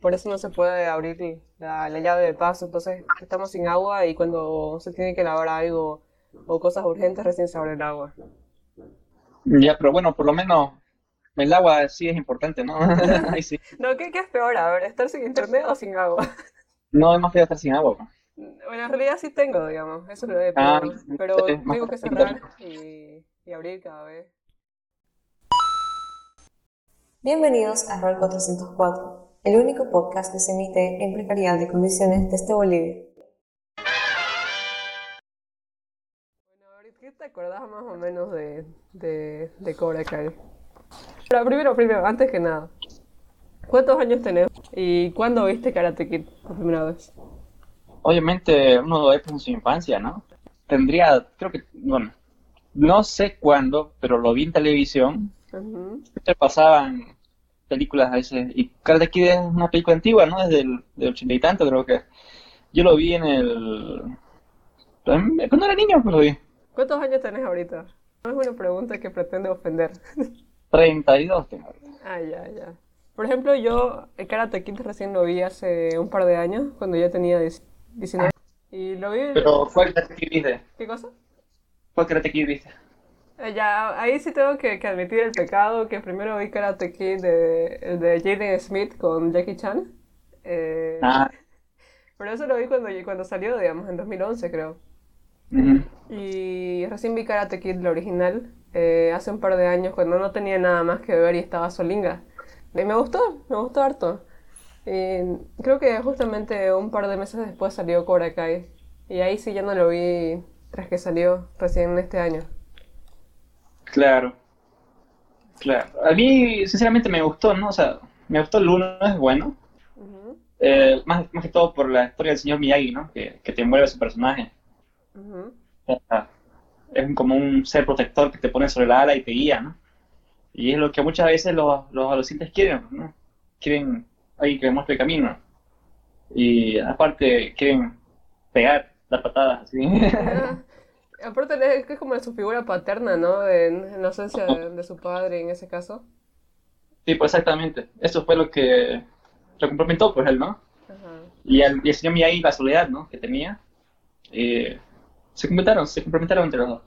por eso no se puede abrir la, la llave de paso. Entonces estamos sin agua y cuando se tiene que lavar algo o cosas urgentes recién se abre el agua. Ya, pero bueno, por lo menos el agua sí es importante, ¿no? Ahí sí. No, ¿qué, ¿qué es peor? A ver, ¿estar sin internet o sin agua? No es más feo estar sin agua. ¿no? Bueno, en realidad sí tengo, digamos, eso lo he Ah, pero tengo que cerrar y, y abrir cada vez. Bienvenidos a Rol 404, el único podcast que se emite en precariedad de condiciones desde Bolivia. Bueno, ahorita, ¿qué te acordás más o menos de, de, de Cobra Kai? Pero primero, primero, antes que nada, ¿cuántos años tenés? ¿Y cuándo viste Karate Kid por primera vez? Obviamente uno lo ve en su infancia, ¿no? Tendría, creo que, bueno, no sé cuándo, pero lo vi en televisión. Ujú. Siempre pasaban películas a veces. Y Karate Kid es una película antigua, ¿no? Desde el del ochenta y tanto, creo que. Yo lo vi en el... Cuando era niño, pues lo vi. ¿Cuántos años tenés ahorita? No es una pregunta que pretende ofender. 32 tengo. Ah, ya, ya. Por ejemplo, yo el Karate Kid recién lo vi hace un par de años, cuando ya tenía 10 19. Y lo vi... Pero, ¿cuál Karate Kid viste? ¿Qué cosa? ¿Cuál Karate Kid viste? Eh, Ya, ahí sí tengo que, que admitir el pecado, que primero vi Karate Kid de, de Jaden Smith con Jackie Chan. Eh, Ah, pero eso lo vi cuando, cuando salió, digamos, en 2011 creo. ujú. Y recién vi Karate Kid, la original, eh, hace un par de años cuando no tenía nada más que ver y estaba solinga. Y me gustó, me gustó harto. Y creo que justamente un par de meses después salió Cobra Kai. Y ahí sí ya no lo vi tras que salió recién este año. Claro. Claro. A mí, sinceramente, me gustó, ¿no? O sea, me gustó el uno, es bueno. Eh, más, más que todo por la historia del señor Miyagi, ¿no? Que, que te envuelve su personaje. ujú. O sea, es como un ser protector que te pone sobre la ala y te guía, ¿no? Y es lo que muchas veces los, los adolescentes quieren, ¿no? Quieren alguien que les muestre el camino. Y aparte quieren pegar, dar patadas, así. Aparte es que es como su figura paterna, ¿no? En, en la ausencia de, de su padre en ese caso. Sí, pues exactamente. Eso fue lo que lo complementó, pues él, ¿no? Ajá. Y el, y el señor Miyagi, la soledad, ¿no? Que tenía. eh, se complementaron, se complementaron entre los dos.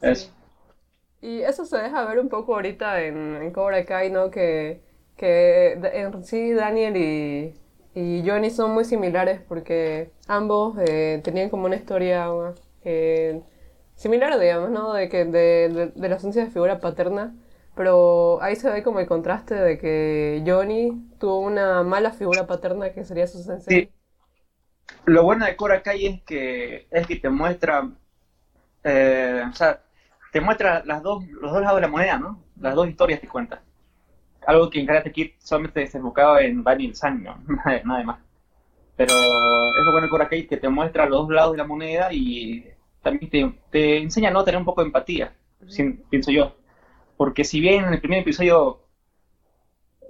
Eso. Y eso se deja ver un poco ahorita en, en Cobra Kai, ¿no? Que, que en sí Daniel y, y Johnny son muy similares porque ambos eh, tenían como una historia eh, similar, digamos, ¿no? De que de, de, de la ausencia de figura paterna. Pero ahí se ve como el contraste de que Johnny tuvo una mala figura paterna que sería su sensei. Sí. Lo bueno de Cobra Kai es que, es que te muestra, eh, o sea, te muestra las dos, los dos lados de la moneda, ¿no? Las dos historias te cuenta. Algo que en Karate Kid solamente se enfocaba en Daniel San, ¿no? Nada más. Pero es lo bueno de Cobra Kai que te muestra los dos lados de la moneda y también te, te enseña ¿no? a tener un poco de empatía, sin- pienso yo. Porque si bien en el primer episodio,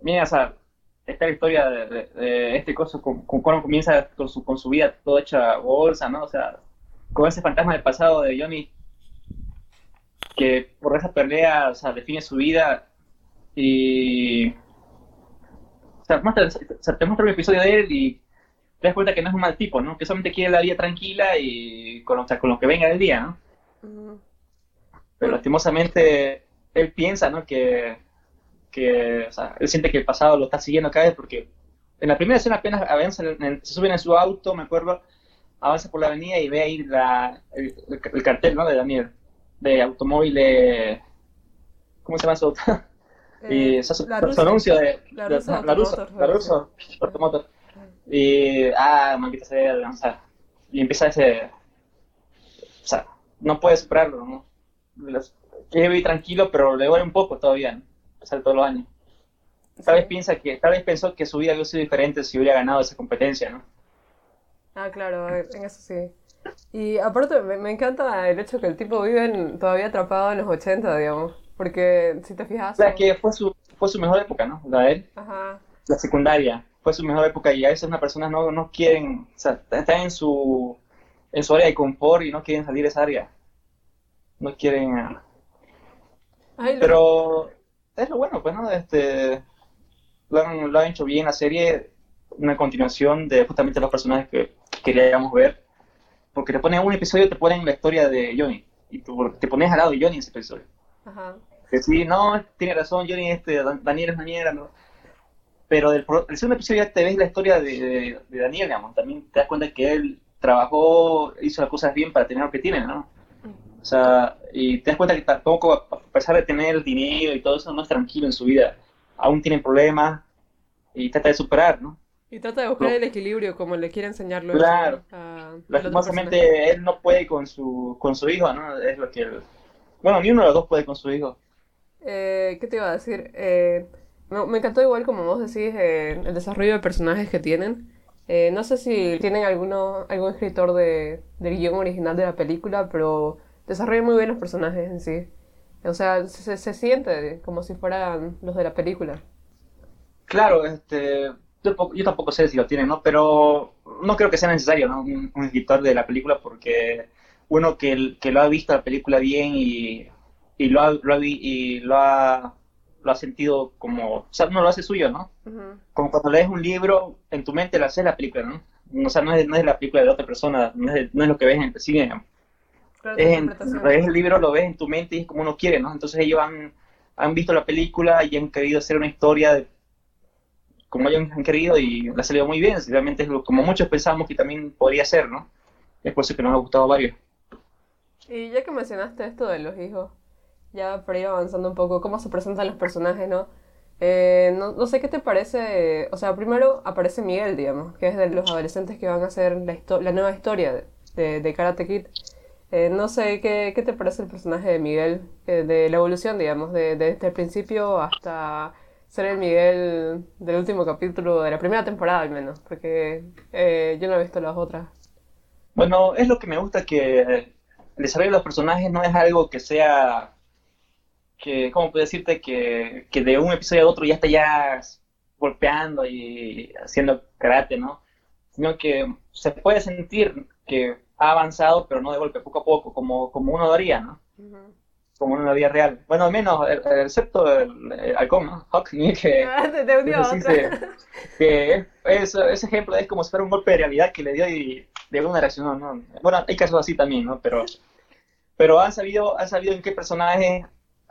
mira, o sea, esta historia de, de- de este coso, con, con cómo comienza con su, con su vida toda hecha bolsa, ¿no? O sea, con ese fantasma del pasado de Johnny, que por esa pelea, o sea, define su vida y... O sea, muestra- o sea, te muestra un episodio de él y te das cuenta que no es un mal tipo, ¿no? Que solamente quiere la vida tranquila y con, o sea, con lo que venga del día, ¿no? Pero lastimosamente él piensa, ¿no? Que, que, o sea, él siente que el pasado lo está siguiendo cada vez porque en la primera escena apenas avanza, en el- se suben en su auto, me acuerdo, avanza por la avenida y ve ahí la, el, el cartel, ¿no? De Daniel, de automóvil de... ¿Cómo se llama su auto? y Eh, eso, su, la su anuncio de... La de- rusa la la Automotor. Y, ah, maldita sea, o sea, y empieza ese, o sea, no puede superarlo, ¿no? Las- Quiere vivir tranquilo, pero le duele un poco todavía, ¿no? A pesar de todos los años. Tal vez piensa que, tal vez pensó que su vida hubiera sido diferente si hubiera ganado esa competencia, ¿no? Ah, claro, en eso sí. Y aparte me, me encanta el hecho que el tipo vive en- todavía atrapado en los 80, digamos. Porque si te fijas... O sea, son- que fue su, fue su mejor época, ¿no? La de él, Ajá. la secundaria, fue su mejor época y a veces unas personas no, no quieren, o sea, están en su, en su área de confort y no quieren salir de esa área. No quieren... ah, Ay, Pero es lo bueno, pues, ¿no? Este, lo han, lo han hecho bien la serie. una continuación de justamente los personajes que queríamos ver. Porque te ponen un episodio, te ponen la historia de Johnny. Y tú te pones al lado de Johnny en ese episodio. Ajá. Que sí, no, tiene razón, Johnny, este, Daniel es una mierda, ¿no? Pero del el segundo episodio ya te ves la historia de, de, Daniel, digamos. También te das cuenta que él trabajó, hizo las cosas bien para tener lo que tiene, ¿no? O sea, y te das cuenta que tampoco, a pesar de tener dinero y todo eso, no es tranquilo en su vida. Aún tiene problemas y trata de superar, ¿no? Y trata de buscar el equilibrio, como le quiere enseñarlo. Claro. A, Lastimosamente él no puede con su, con su hijo, ¿no? Es lo que él... Bueno, ni uno de los dos puede con su hijo. Eh, ¿Qué te iba a decir? Eh, me encantó igual, como vos decís, eh, el desarrollo de personajes que tienen. Eh, no sé si tienen alguno, algún escritor de, del guion original de la película, pero desarrollan muy bien los personajes en sí. O sea, se, se siente como si fueran los de la película. Claro, este, yo, tampoco sé si lo tienen, ¿no? Pero no creo que sea necesario, ¿no? Un, escritor de la película porque uno que, que lo ha visto la película bien y, y lo ha, lo ha, y lo ha lo ha sentido como, o sea, uno lo hace suyo, ¿no? Como cuando lees un libro, en tu mente lo haces la película, ¿no? O sea, no es, no es la película de otra persona, no es, no es lo que ves en el cine, digamos es, el libro, lo ves en tu mente y es como uno quiere, ¿no? Entonces ellos han, han visto la película y han querido hacer una historia de, como ellos han querido y le ha salido muy bien. Realmente es como muchos pensamos que también podría ser, ¿no? Es por eso que nos ha gustado varios. Y ya que mencionaste esto de los hijos, ya para ir avanzando un poco, cómo se presentan los personajes, ¿no? Eh, no, no, sé qué te parece, o sea, primero aparece Miguel, digamos, que es de los adolescentes que van a hacer la, la nueva historia de, de, de Karate Kid. Eh, no sé, ¿qué, ¿qué, te parece el personaje de Miguel? Eh, de la evolución, digamos, de, desde el principio hasta ser el Miguel del último capítulo, de la primera temporada al menos, porque eh, yo no he visto las otras. Bueno, es lo que me gusta que el desarrollo de los personajes no es algo que sea, que, ¿cómo puedo decirte? Que, que de un episodio a otro ya está ya golpeando y haciendo karate, ¿no? Sino que se puede sentir que ha avanzado, pero no de golpe, poco a poco, como, como uno daría, ¿no? Como en una vida real. Bueno, al menos, excepto el, el, halcón, ¿no? Hawk, que... Ah, te, te que ese ejemplo es como si fuera un golpe de realidad que le dio y de alguna reacción, ¿no? Bueno, hay casos así también, ¿no? Pero, pero han sabido, han sabido en qué personaje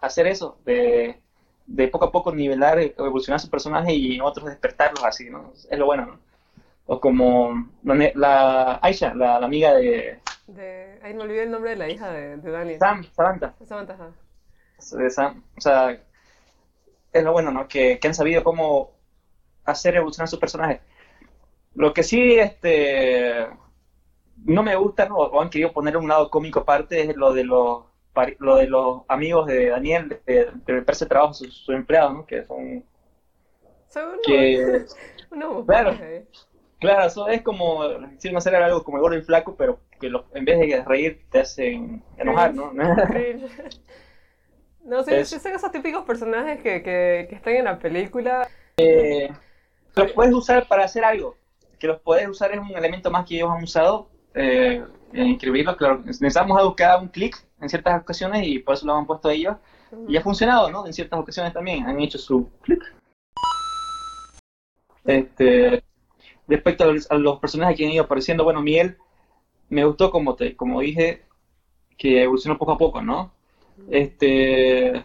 hacer eso, de, de poco a poco nivelar, evolucionar su personaje y otros despertarlos así, ¿no? Es lo bueno, ¿no? O como la Aisha, la, amiga de... de... Ay, no olvidé el nombre de la hija de, de Daniel. Sam, Samantha. Samantha, ajá. De Sam, o sea, es lo bueno, ¿no? Que, que han sabido cómo hacer evolucionar sus personajes. Lo que sí, este, no me gusta, ¿no? o han querido poner un lado cómico aparte, es lo de los, lo de los amigos de Daniel, de, de, de trabajo sus su empleados, ¿no? Que son... Son que, unos claro, Claro, eso es como, no hacer algo como el gordo y flaco, pero que en vez de reír te hacen enojar, ¿no? no, sí, sí, son esos típicos personajes que, que, que están en la película. Eh, los puedes usar para hacer algo. Que los puedes usar es un elemento más que ellos han usado. Eh, en claro. Necesitamos haga un clic en ciertas ocasiones y por eso lo han puesto ellos. Y ha funcionado, ¿no? En ciertas ocasiones también han hecho su clic. Este, respecto a los, personajes que han ido apareciendo, bueno, Miel me gustó como te, como dije, que evolucionó poco a poco, ¿no? Este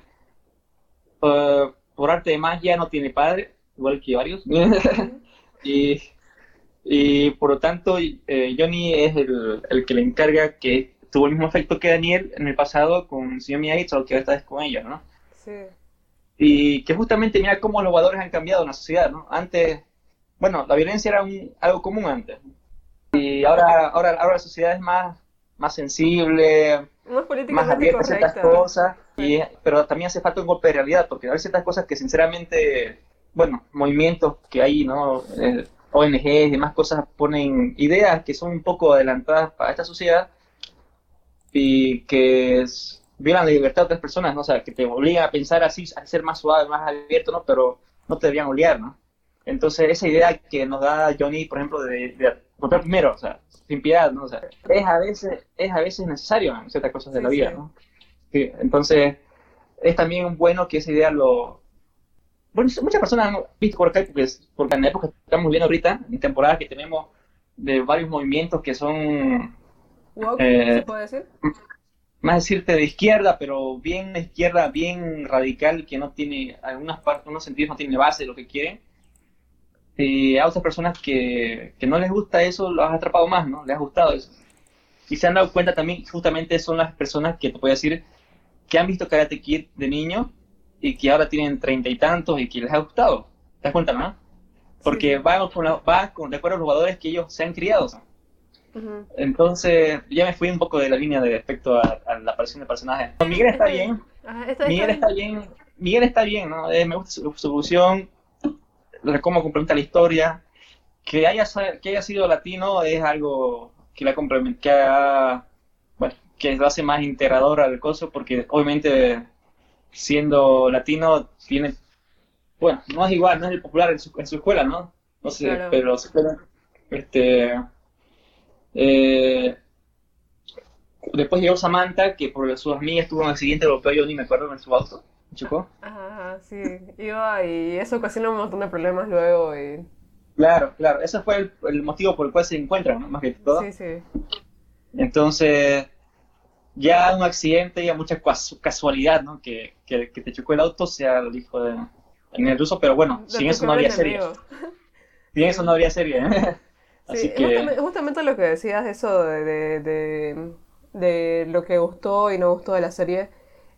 uh, por arte de magia no tiene padre, igual que varios. y, y por lo tanto, eh, Johnny es el, el, que le encarga que tuvo el mismo efecto que Daniel en el pasado con señor Miyagi, solo que esta vez con ellos, ¿no? Sí. Y que justamente mira cómo los valores han cambiado en la sociedad, ¿no? Antes bueno, la violencia era un, algo común antes. Y ahora, ahora, ahora la sociedad es más, más sensible, más, abierta a ciertas cosas, y, pero también hace falta un golpe de realidad, porque hay ciertas cosas que sinceramente, bueno, movimientos que hay, ¿no? Eh, ONGs y demás cosas ponen ideas que son un poco adelantadas para esta sociedad y que violan la libertad de otras personas, ¿no? O sea, que te obligan a pensar así, a ser más suave, más abierto, ¿no? Pero no te deberían obligar, ¿no? Entonces, esa idea que nos da Johnny, por ejemplo, de, de primero, o sea, sin piedad, ¿no? O sea, es a veces, es a veces necesario en ciertas cosas de la vida, ¿no? entonces, es también bueno que esa idea lo bueno, muchas personas han visto Cobra Kai porque, porque en la época que estamos viendo ahorita, en temporada que tenemos de varios movimientos que son... Woke, Eh, ¿se puede decir? más decirte de izquierda, pero bien de izquierda, bien radical, que no tiene, algunas partes, unos sentidos no tiene base de lo que quieren. Y a otras personas que, que no les gusta eso, los has atrapado más, ¿no? Les ha gustado eso. Y se han dado cuenta también, justamente son las personas que te puedo decir, que han visto Karate Kid de niño y que ahora tienen treinta y tantos y que les ha gustado. ¿Te das cuenta, no? Porque Sí. va, con la- va con, de acuerdo a los jugadores que ellos se han criado. Entonces, ya me fui un poco de la línea de respecto a, a la aparición de personajes. Miguel está bien, Ajá, Miguel está bien, Miguel está bien, ¿no? Eh, me gusta su, su evolución, lo- cómo complementa la historia. Que haya, que haya sido latino es algo que la complementa, que ha- bueno, que lo hace más integrador al coso, porque obviamente siendo latino tiene, bueno, no es igual, no es el popular en su, en su escuela, ¿no? No sé, Claro. pero su escuela, este, eh, después llegó Samantha, que por sus amigas tuvo un accidente europeo, yo ni me acuerdo en su auto, chocó. Ajá, ajá, sí, iba y eso ocasiona un montón de problemas luego y... Claro, claro, ese fue el, el motivo por el cual se encuentran, ¿no? Más que todo. Sí, sí. Entonces, ya un accidente, ya mucha cas- casualidad, ¿no? Que, que, que te chocó el auto sea el hijo de en el ruso, pero bueno, sin eso no habría serie. Sin eso no habría serie. Así Sí, que, justamente, justamente lo que decías, eso de, de, de, de lo que gustó y no gustó de la serie,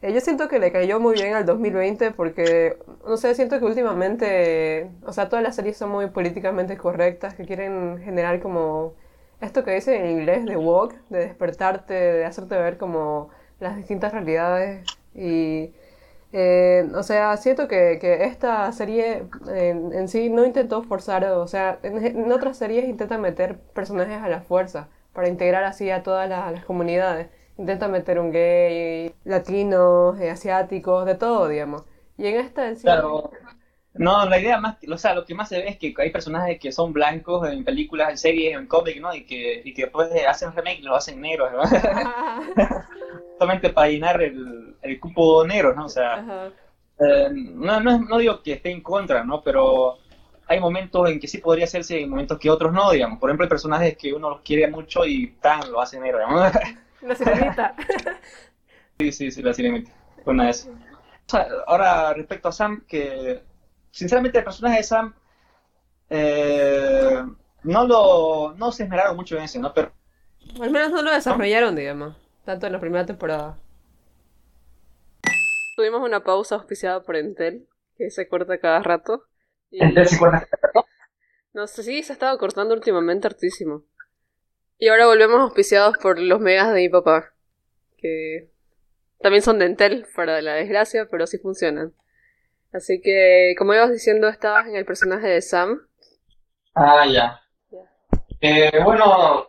eh, yo siento que le cayó muy bien al 2020 porque, no sé, siento que últimamente, o sea, todas las series son muy políticamente correctas, que quieren generar como esto que dicen en inglés de woke, de despertarte, de hacerte ver como las distintas realidades y... Eh, o sea, siento que, que esta serie en, en sí no intentó forzar, o sea, en, en otras series intenta meter personajes a la fuerza para integrar así a todas las, comunidades. Intenta meter un gay, latinos, eh, asiáticos, de todo, digamos. Y en esta en sí... no, la idea más, o sea, lo que más se ve es que hay personajes que son blancos en películas, en series, en cómics, ¿no? Y que, y que después hacen remake y lo hacen negros, ¿no? Solamente para llenar el, el cupo negro, ¿no? O sea. Eh, no, no, no digo que esté en contra, ¿no? Pero hay momentos en que sí podría hacerse y momentos que otros no, digamos. Por ejemplo, hay personajes que uno los quiere mucho y tan lo hacen negro, digamos. La sirenita. Sí, sí, sí, la sirenita. Una de esas. O sea, Ahora, respecto a Sam, que sinceramente el personaje de Sam eh, no lo no se esmeraron mucho en eso, ¿no? Pero al menos no lo desarrollaron, digamos, tanto en la primera temporada. Tuvimos una pausa auspiciada por Entel, que se corta cada rato. Y... entonces, bueno, No sé, sí, se ha estado cortando últimamente hartísimo. Y ahora volvemos auspiciados por los megas de mi papá. Que también son de Entel, para la desgracia, pero sí funcionan. Así que, como ibas diciendo, estabas en el personaje de Sam. Ah, ya. Eh, bueno,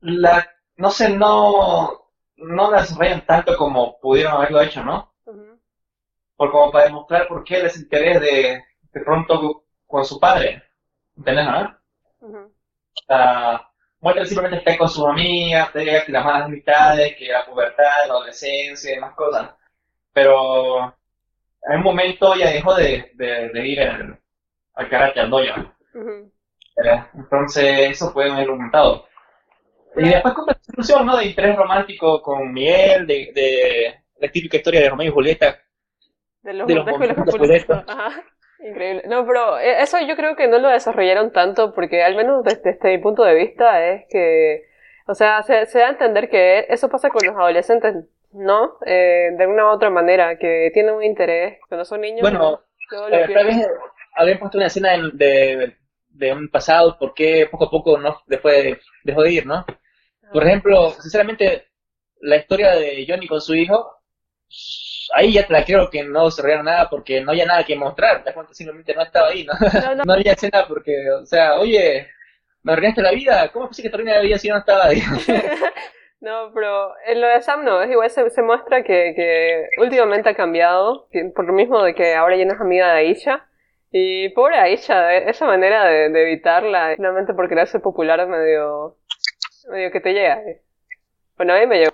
la, no sé, no, no la desarrollan tanto como pudieron haberlo hecho, ¿no? Por como para demostrar por qué les interés de, de pronto con su padre. ¿Entendés, no? O sea, muestra simplemente está con sus amigas, que las malas amistades, que la pubertad, la adolescencia y demás cosas. Pero en un momento ya dejó de, de, de ir al, al karate, al dojo. Entonces, eso puede haber aumentado. Y después con la discusión, ¿no? De interés romántico con Miguel, de, de la típica historia de Romeo y Julieta. De los De los y los. Ajá. Increíble. No, pero eh, eso yo creo que no lo desarrollaron tanto porque al menos desde, mi punto de vista es que, o sea, se, se da a entender que eso pasa con los adolescentes, ¿no? Eh, de una u otra manera, que tienen un interés, cuando son niños, Bueno, lo Eh, tal pierden. vez habían puesto una escena de, de, de un pasado, por qué poco a poco no después dejó de ir, ¿no? Por ejemplo, sinceramente, la historia de Johnny con su hijo, ahí ya te la creo que no desarrollaron nada porque no había nada que mostrar, te das cuenta, simplemente no estaba ahí, ¿no? No, no, No había escena porque, o sea, oye, me arruinaste la vida, ¿cómo es posible que te arruine la vida si yo no estaba ahí? No, pero en lo de Sam no, es igual se, se muestra que, que últimamente ha cambiado, por lo mismo de que ahora ya no es amiga de Aisha. Y pobre Aisha, esa manera de, de evitarla, finalmente por ser popular medio, medio que te llega. eh. Bueno, a mí me llegó.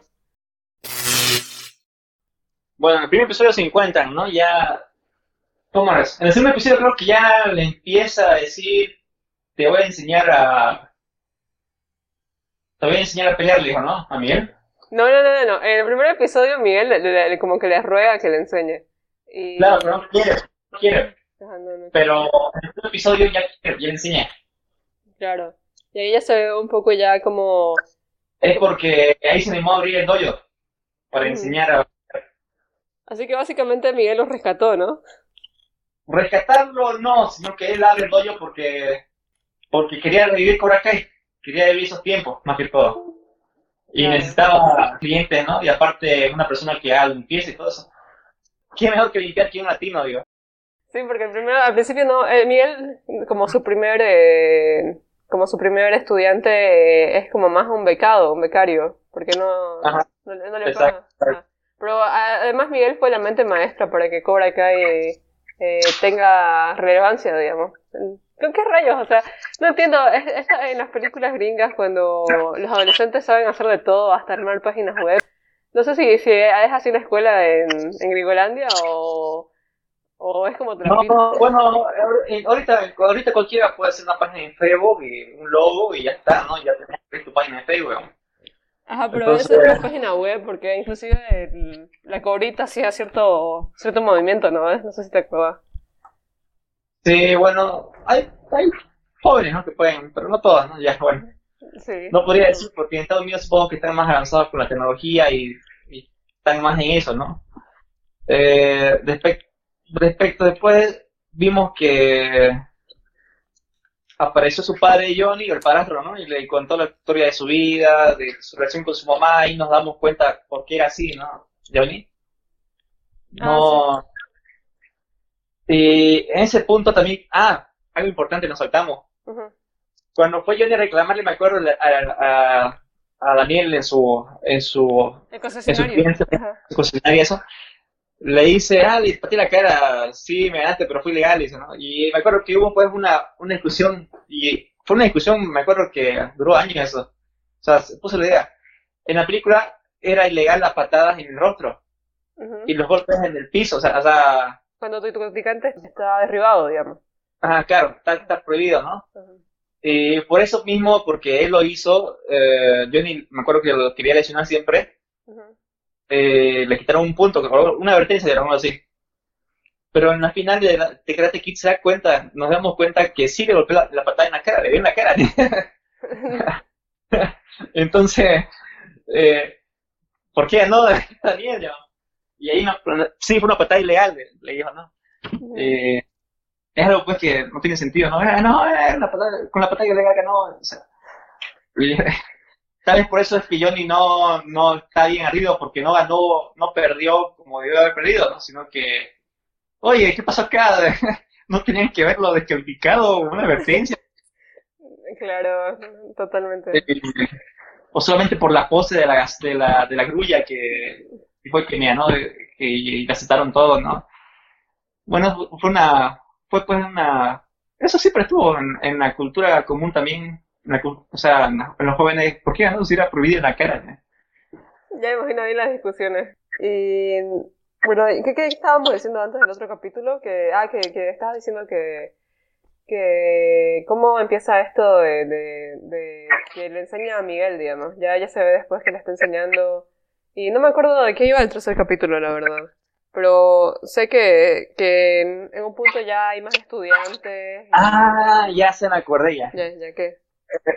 Bueno, en el primer episodio se encuentran, ¿no? Ya ¿Cómo es? En el segundo episodio creo que ya le empieza a decir, te voy a enseñar a... Te voy a enseñar a pelear, le dijo, ¿no? A Miguel. No, no, no, no. En el primer episodio Miguel le- le- le- como que le ruega que le enseñe. Y... Claro, pero no quiere, no quiere. Ajá, no, no. Pero en el segundo episodio ya quiere, ya le enseña. Claro. Y ahí ya se ve un poco ya como... Es porque ahí se animó a abrir el dojo para enseñar a... Así que básicamente Miguel los rescató, ¿no? Rescatarlo no, sino que él abre el dojo porque, porque quería revivir Cobra Kai. Quería vivir esos tiempos, más que todo. Y necesitaba clientes, ¿no? Y aparte una persona que haga limpieza y todo eso. ¿Qué mejor que limpiar que un latino, digo? Sí, porque el primero, al principio no, eh, Miguel como su primer, eh, como su primer estudiante eh, es como más un becado, un becario, porque no, Ajá. no, le- no le Exacto. paga. Ajá. Pero además Miguel fue la mente maestra para que Cobra Kai eh, eh, tenga relevancia, digamos. ¿Con qué rayos? O sea, no entiendo, es, es en las películas gringas cuando los adolescentes saben hacer de todo, hasta armar páginas web. No sé si, si es así la escuela en, en Gringolandia o, o es como te lo No, bueno, eh, ahorita, ahorita cualquiera puede hacer una página en Facebook y un logo y ya está, ¿no? Ya tienes tu página en Facebook. Ajá, pero Entonces- eso es una página web porque inclusive el- la cobrita hacía cierto, cierto movimiento, ¿no? No sé si te acuerdas. Sí, bueno, hay, hay jóvenes, ¿no? Que pueden, pero no todas, ¿no? Ya, bueno. Sí. No podría decir, porque en Estados Unidos supongo que están más avanzados con la tecnología y, y están más en eso, ¿no? Eh, respect- respecto después, vimos que apareció su padre Johnny, el padrastro, ¿no? Y le contó la historia de su vida, de su relación con su mamá, y nos damos cuenta por qué era así, ¿no? Johnny. No. Y en ese punto también, ah, algo importante nos saltamos Ujú. cuando fue Johnny a reclamarle, me acuerdo a, a, a Daniel en su, en su, El en su concesionario. cliente, Ajá. su concesionaria y eso, le dice, ah, le pateé la cara, sí, me ganaste, pero fui legal, dice, ¿no? Y me acuerdo que hubo pues una, una discusión, y fue una discusión, me acuerdo que duró años eso, o sea, se puso la idea. En la película era ilegal las patadas en el rostro Ujú. y los golpes en el piso, o sea, o sea Cuando tu practicante está derribado, digamos. ah, claro, está, está prohibido, ¿no? Ujú. Y por eso mismo, porque él lo hizo, eh, Johnny, me acuerdo que lo quería lesionar siempre, Ujú. eh, le quitaron un punto, una advertencia, digamos así. Pero en la final de, la- de Karate Kid se da cuenta, nos damos cuenta que sí le golpeó la, la patada en la cara, le dio en la cara. Entonces, eh, ¿por qué no? Está bien, ya. Y ahí, no, sí, fue una patada ilegal, le, dijo, ¿no? Eh, es algo pues que no tiene sentido, ¿no? Eh, no, eh, la patada- con la patada ilegal que no. o sea, y- tal vez por eso es que Johnny no, no está bien arriba, porque no ganó, no perdió como debió haber perdido, ¿no? Sino que, oye, ¿qué pasó acá? No tenían que verlo descalificado, una advertencia. Claro, totalmente. Eh, o solamente por la pose de la, de la, de la grulla que fue Kenia, ¿no? Que y le aceptaron todo, ¿no? Bueno, fue una, fue pues una, eso siempre estuvo en, en la cultura común también, en la o sea, en, los jóvenes, ¿por qué no se hubiera prohibido en la cara? ¿no? Ya imagino bien las discusiones. Y bueno, ¿y ¿qué, qué estábamos diciendo antes del otro capítulo? Que, ah, que, que estabas diciendo que, que cómo empieza esto de, de, de que le enseña a Miguel, digamos. Ya, ya se ve después que le está enseñando. Y no me acuerdo de qué iba el tercer capítulo, la verdad. Pero sé que, que en, en un punto ya hay más estudiantes. y- Ah, ya se me acordé ya. Ya, ya que.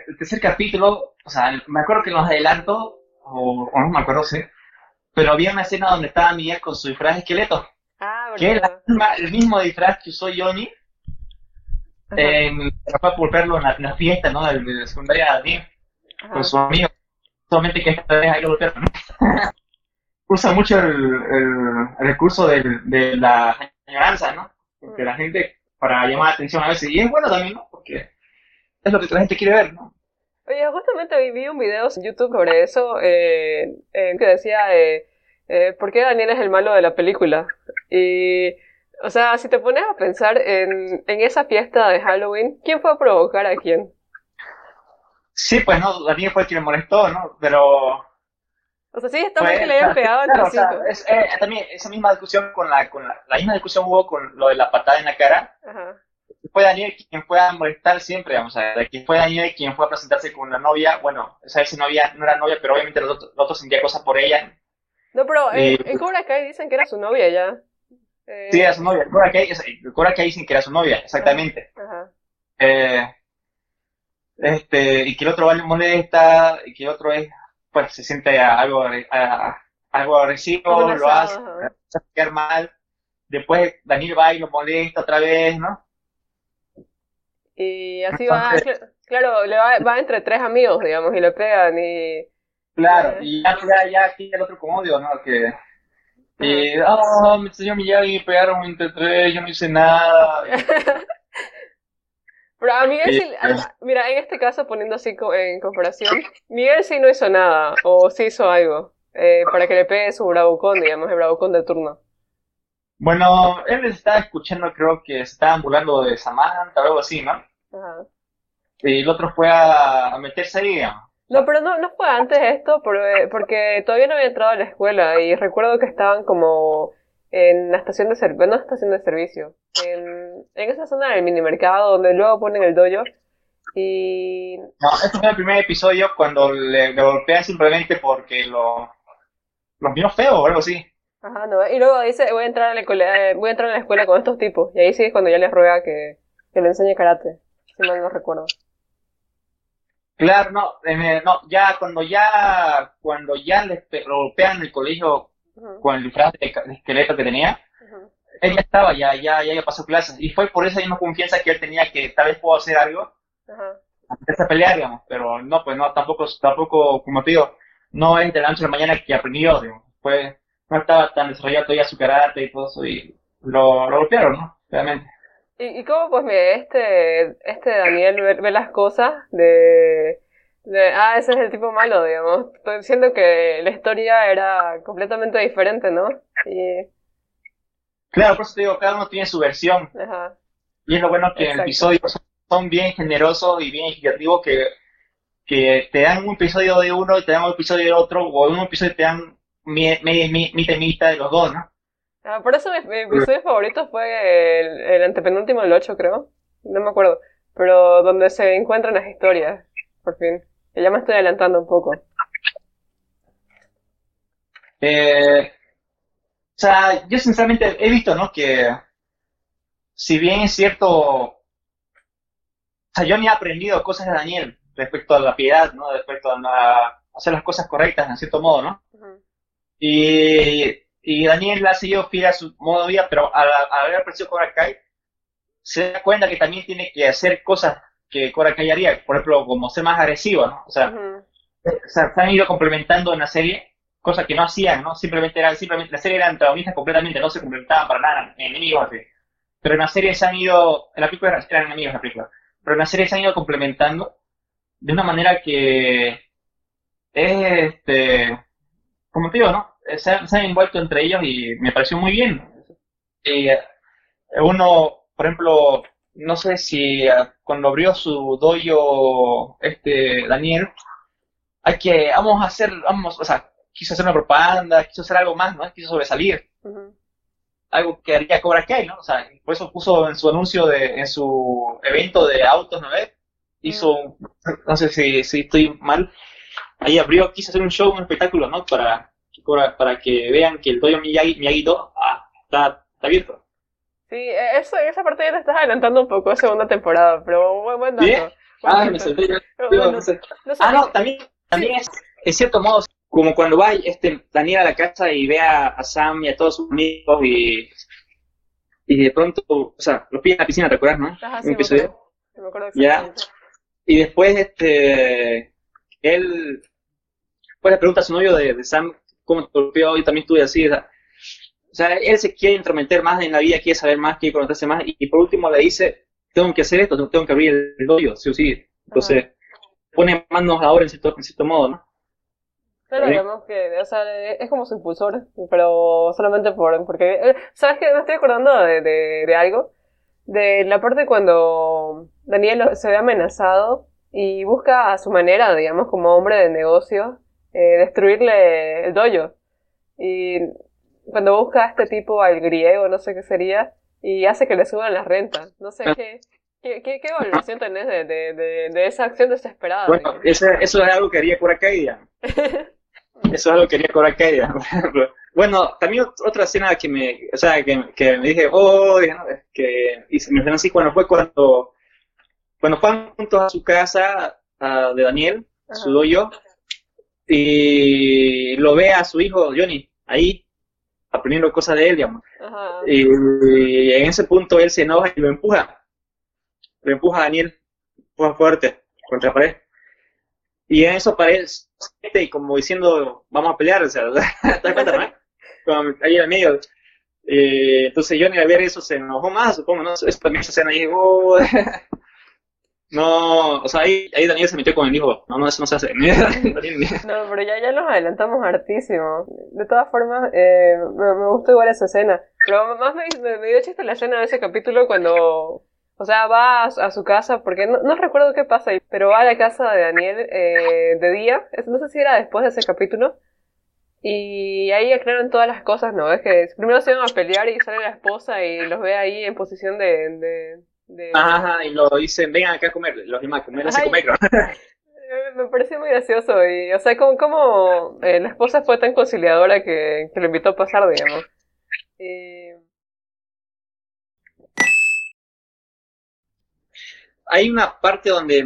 el tercer capítulo, o sea, me acuerdo que en los adelantos, o, o no me acuerdo, sí, pero había una escena donde estaba Miguel con su disfraz de esqueleto, Ah, que verdad. misma- el mismo disfraz que usó Johnny en, por verlo en la, en la fiesta, ¿no? De, la secundaria de con su amigo, solamente que esta vez lo golpearon, ¿no? Usa mucho el, el- recurso del- de la añoranza, ¿no? De la gente para llamar la atención a veces, y es bueno también, ¿no? Porque es lo que la gente quiere ver, ¿no? Oye, justamente vi un video en YouTube sobre eso eh, eh, que decía eh, eh, ¿por qué Daniel es el malo de la película? Y, o sea, si te pones a pensar en, en esa fiesta de Halloween, ¿quién fue a provocar a quién? Sí, pues no, Daniel fue el que le molestó, ¿no? Pero O O sea, sí, está mal que le hayan pegado al claro, o sea, es, eh, también esa misma discusión con la, con la, la misma discusión hubo con lo de la patada en la cara. Ajá. Fue Daniel quien fue a molestar siempre, vamos a ver, quien fue Daniel quien fue a presentarse con una novia, bueno, esa vez novia no era novia, pero obviamente los otros, los otros sentían cosas por ella. No, pero en, Eh, en Cobra Kai dicen que era su novia ya. Eh, Sí, era su novia. Cobra Kai, Cobra Kai dicen que era su novia, exactamente. Ajá. Eh, este, y que el otro va le molesta, y que el otro es, pues se siente algo, a- algo agresivo, lo hace, quedar mal. Después Daniel va y lo molesta otra vez, ¿no? Y así va, Entonces- claro, le va, va entre tres amigos, digamos, y le pegan y... Claro, Eh. y ya, ya, ya aquí el otro como odio, ¿no? Que, y, ah, me enseñó Miyagi, pegaron entre tres, yo no hice nada. Pero a Miguel Sí, a- mira, en este caso, poniendo así co- en comparación, Miguel sí no hizo nada, o sí hizo algo, eh, para que le pegue su bravucón, digamos, el bravucón de turno. Bueno, él estaba escuchando, creo que se estaban burlando de Samantha o algo así, ¿no? Ajá. Y el otro fue a, a meterse ahí, digamos. No, pero no, no fue antes esto, porque, porque todavía no había entrado a la escuela, y recuerdo que estaban como en la estación de servicio, no estación de servicio, en, en esa zona del minimercado donde luego ponen el dojo, y No, este fue el primer episodio cuando le, le golpean simplemente porque lo, los vio feo o algo así. Ajá, no, y luego dice, voy a entrar a la escuela, eh, voy a entrar a la escuela con estos tipos. Y ahí sí es cuando ya les ruega que, que le enseñe karate, si mal no recuerdo. Claro, no, el- no, ya cuando ya, cuando ya le golpean en el colegio con el disfraz de, esqueleto que tenía. Él ya estaba, ya, ya, ya, pasó clases. Y fue por esa misma confianza que él tenía que tal vez puedo hacer algo Ajá. antes de pelear, digamos. Pero no, pues no, tampoco, tampoco, como te digo, no es de la noche a la mañana que aprendió, digamos. Pues no estaba tan desarrollado todavía su karate y todo eso y lo, lo golpearon, ¿no? Realmente. Y, y cómo pues mire, este, este Daniel ve, ve las cosas de, de, ah, ese es el tipo malo, digamos. Estoy diciendo que la historia era completamente diferente, ¿no? Y, Claro, por eso te digo, cada uno tiene su versión. ajá. Y es lo bueno que en el episodio son, bien generosos y bien equitativos que, que te dan un episodio de uno y te dan un episodio de otro, o en un episodio te dan mi, mi, mi, mi temita de los dos, ¿no? Ah, por eso mi, mi episodio favorito fue el, el antepenúltimo, el 8 creo, no me acuerdo, pero donde se encuentran las historias, por fin. Que ya me estoy adelantando un poco. Eh, o sea, yo sinceramente he visto, ¿no? Que si bien es cierto, o sea, yo ni he aprendido cosas de Daniel respecto a la piedad, ¿no? Respecto a la- hacer las cosas correctas, en cierto modo, ¿no? Ujú. Y, y Daniel ha seguido fiel a su modo de vida, pero al, haber aparecido Cobra Kai, se da cuenta que también tiene que hacer cosas que Cobra Kai haría, por ejemplo, como ser más agresivo, ¿no? O sea, o sea, se han ido complementando en la serie, cosas que no hacían, ¿no? Simplemente eran, simplemente, la serie era antagonistas completamente, no se complementaban para nada, enemigos así. Pero en la serie se han ido, en la película eran, enemigos en la película, pero en la serie se han ido complementando de una manera que es, este, como te digo, ¿no? Se, han- se envuelto entre ellos y me pareció muy bien. Y eh, uno, por ejemplo, no sé si eh, cuando abrió su dojo, este, Daniel, hay que, vamos a hacer, vamos, o sea, quiso hacer una propaganda, quiso hacer algo más, ¿no? Quiso sobresalir, algo que haría Cobra Kai, ¿no? O sea, por eso puso en su anuncio de, en su evento de autos, ¿no ves? Hizo, no sé si, si estoy mal, ahí abrió, quiso hacer un show, un espectáculo, ¿no? Para, para que vean que el Dojo Miyagi, Miyagi 2 ah, está, está abierto. Sí, e- eso, esa parte ya te estás adelantando un poco segunda temporada, pero buen, buen dato. ¿Sí? buen Ah, dato. me salté, bueno, no sé. no sé Ah, no, también, también es, en cierto modo, como cuando va este, Daniel a la casa y ve a, a Sam y a todos sus amigos y, y de pronto, o sea, los pide en la piscina, ¿te acuerdas, no? Ajá, sí, me acuerdo. Sí, me acuerdo Ya. Y después, este, él, pues le pregunta a su novio de, de Sam cómo te golpeó y también estuve así, o sea, o sea, él se quiere intrometer más en la vida, quiere saber más, quiere conocerse más y, y por último le dice, tengo que hacer esto, tengo que abrir el dojo, sí o sí. Entonces, pone manos ahora en cierto, en cierto modo, ¿no? Claro, Sí. digamos que, o sea, es como su impulsor, pero solamente por, porque, eh, ¿sabes qué? Me estoy acordando de, de, de algo, de la parte cuando Daniel se ve amenazado y busca a su manera, digamos, como hombre de negocios, eh, destruirle el dojo. Y cuando busca a este tipo, al griego, no sé qué sería, y hace que le suban las rentas. No sé qué, qué, qué, qué evaluación tenés de, de, de, esa acción desesperada. Bueno, eso, eso es algo que haría Kurakaidia. eso es algo que haría Kurakaidia. bueno, también otra escena que me, o sea, que, que me dije, oh, que y se me así cuando fue cuando, cuando fueron juntos a su casa de Daniel, su doyo, y lo ve a su hijo Johnny ahí aprendiendo cosas de él, digamos. Y, en ese punto él se enoja y lo empuja. Lo empuja a Daniel, empuja fuerte contra la pared. Y en eso aparece y como diciendo, vamos a pelear, o sea, ¿te das cuenta, no? ahí en medio. Eh, entonces Johnny al ver eso se enojó más, supongo, ¿no? Eso también se escena ahí, oh, No, o sea, ahí, ahí Daniel se metió con el hijo. No, no, eso no se hace. no, pero ya, ya nos adelantamos hartísimo. De todas formas, eh, me, gustó igual esa escena. Pero más me, me, dio chiste la escena de ese capítulo cuando, o sea, va a, su casa, porque no, no, recuerdo qué pasa, pero va a la casa de Daniel eh, de día. No sé si era después de ese capítulo. Y ahí aclaran todas las cosas, ¿no? Es que primero se van a pelear y sale la esposa y los ve ahí en posición de Ajá, y lo dicen, vengan acá a comer, los demás, comer, así comer. Me pareció muy gracioso y, o sea, como, como eh, la esposa fue tan conciliadora que, que, lo invitó a pasar, digamos. Hay una parte donde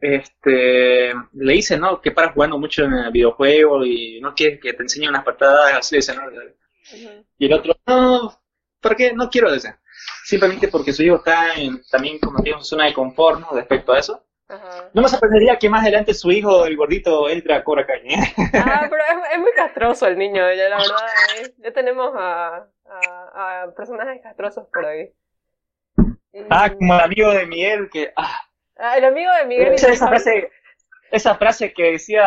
este le dicen, ¿no? Que para jugando mucho en el videojuego y no quieres que te enseñe unas patadas, así dicen, ¿no? Y el otro, no, ¿por qué? No quiero decir simplemente porque su hijo está en, también como tiene zona de confort ¿no? respecto a eso. No me sorprendería que más adelante su hijo, el gordito, entre a Cobra Kai. ¿eh? Ah, pero es, muy castroso el niño, ya la verdad. ¿eh? Ya tenemos a, a, personajes castrosos por ahí. Ah, como el amigo de Miguel que... Ah, ah el amigo de Miguel. Esa, esa, frase, esa frase que decía,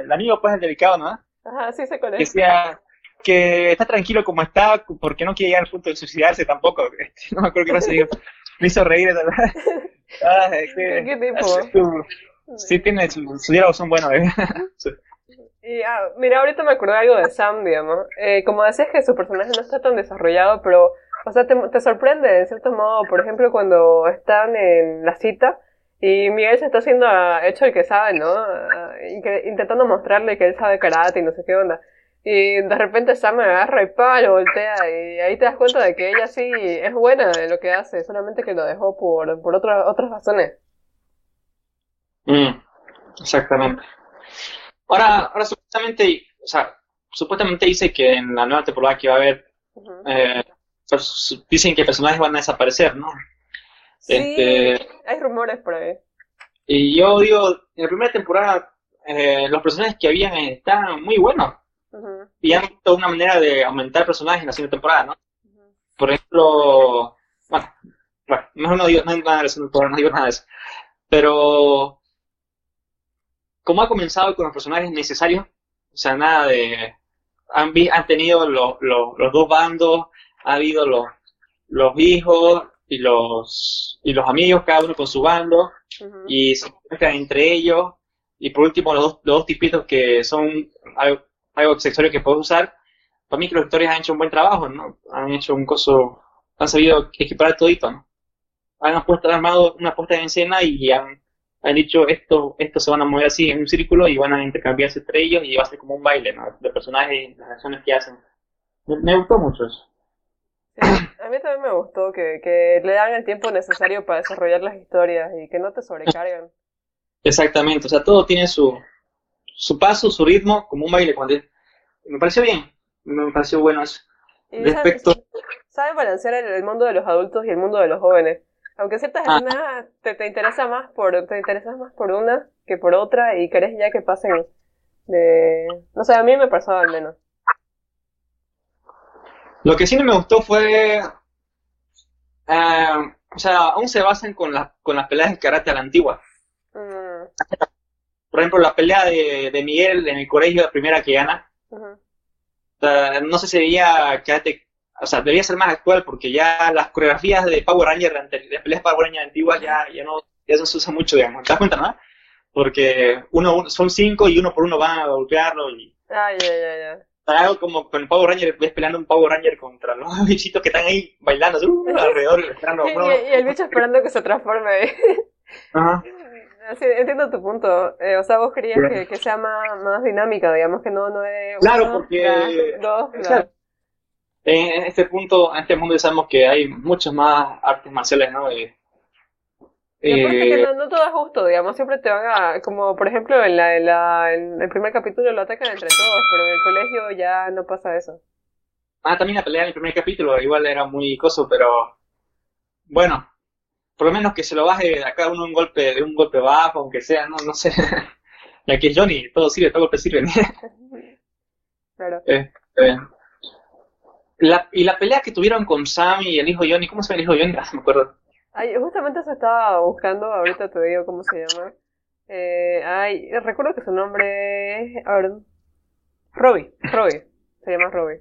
el amigo pues el delicado, ¿no? Ajá, sí se conoce. Decía, que está tranquilo como está, porque no quiere llegar al punto de suicidarse tampoco. No me acuerdo qué se dijo. Me hizo reír, ah, ¿Qué, tipo? sí tiene, su, diálogos son buenos. ¿eh? Y, ah, mira, ahorita me acordé algo de Sam, digamos. Eh, como decías que su personaje no está tan desarrollado, pero, o sea, te, sorprende, de cierto modo, por ejemplo, cuando están en la cita y Miguel se está haciendo hecho el que sabe, ¿no? intentando mostrarle que él sabe karate y no sé qué onda. Y de repente Sam agarra y pa, lo voltea. Y ahí te das cuenta de que ella sí es buena en lo que hace, solamente que lo dejó por, por otras otras razones. Mm, exactamente. Ahora, ahora supuestamente, o sea, supuestamente dice que en la nueva temporada que va a haber, eh, dicen que personajes van a desaparecer, ¿no? Sí, este, hay rumores por ahí. Y yo digo, en la primera temporada, eh, los personajes que habían estaban muy buenos y han visto una manera de aumentar personajes en la segunda temporada, ¿no? Por ejemplo, bueno, bueno, mejor no digo, no, nada de eso, no digo nada de eso. Pero, como ha comenzado con los personajes necesarios, o sea, nada de... Han, han tenido los, los, dos bandos, ha habido los, los hijos y los, y los amigos, cada uno con su bando, y se encuentran entre ellos, y por último los dos, los dos tipitos que son algo accesorio que puedes usar. Para mí que los actores han hecho un buen trabajo, ¿no? Han hecho un coso, han sabido equipar todito, ¿no? Han puesto, armado una puesta en escena y han, han dicho esto, esto se van a mover así en un círculo y van a intercambiarse entre ellos y va a ser como un baile, ¿no? De personajes y las acciones que hacen. Me, gustó mucho eso. a mí también me gustó que, que le dan el tiempo necesario para desarrollar las historias y que no te sobrecargan. Exactamente, o sea, todo tiene su, su paso, su ritmo, como un baile. Cuando me pareció bien, me pareció bueno eso. Respecto... Sabe balancear el, mundo de los adultos y el mundo de los jóvenes. Aunque ciertas ah. escenas te, te, interesa más por, te interesas más por una que por otra y querés ya que pasen de... No sé, a mí me pasaba al menos. Lo que sí no me gustó fue... Eh, o sea, aún se basan con, la, con las peleas de karate a la antigua. Mm. Por ejemplo, la pelea de, de Miguel en el colegio, la primera que gana. no sé si debía o sea, debería ser más actual porque ya las coreografías de Power Ranger, de peleas Power Ranger antiguas ya, ya no ya no se usan mucho, digamos. ¿Te das cuenta, no? Porque uno, son cinco y uno por uno van a golpearlo y... Ya, ya, ya. Algo como con el Power Ranger, ves peleando un Power Ranger contra los bichitos que están ahí bailando uh, alrededor, esperando. Y, y- y el bicho esperando que se transforme. Ajá. Sí, entiendo tu punto. Eh, o sea, vos querías que, que sea más, más dinámica, digamos, que no, no es Claro, uno, porque- dos. Claro. En este punto, en este mundo ya sabemos que hay muchas más artes marciales, ¿no? Eh, aparte que eh, no, no todo es justo, digamos, siempre te van a, como por ejemplo en la, en la, en el primer capítulo lo atacan entre todos, pero en el colegio ya no pasa eso. Ah, también la pelea en el primer capítulo igual era muy coso, pero bueno, por lo menos que se lo baje a cada uno un golpe de un golpe bajo, aunque sea, no, no sé. Ya que es Johnny, todo sirve, todo golpe sirve. Claro. Eh, eh. La, y la pelea que tuvieron con Sam y el hijo Johnny, ¿cómo se llama el hijo Johnny? Ah, me acuerdo. Ay, justamente se estaba buscando, ahorita te digo cómo se llama. Eh, ay, recuerdo que su nombre es, a ver, Robbie, Robbie, se llama Robbie.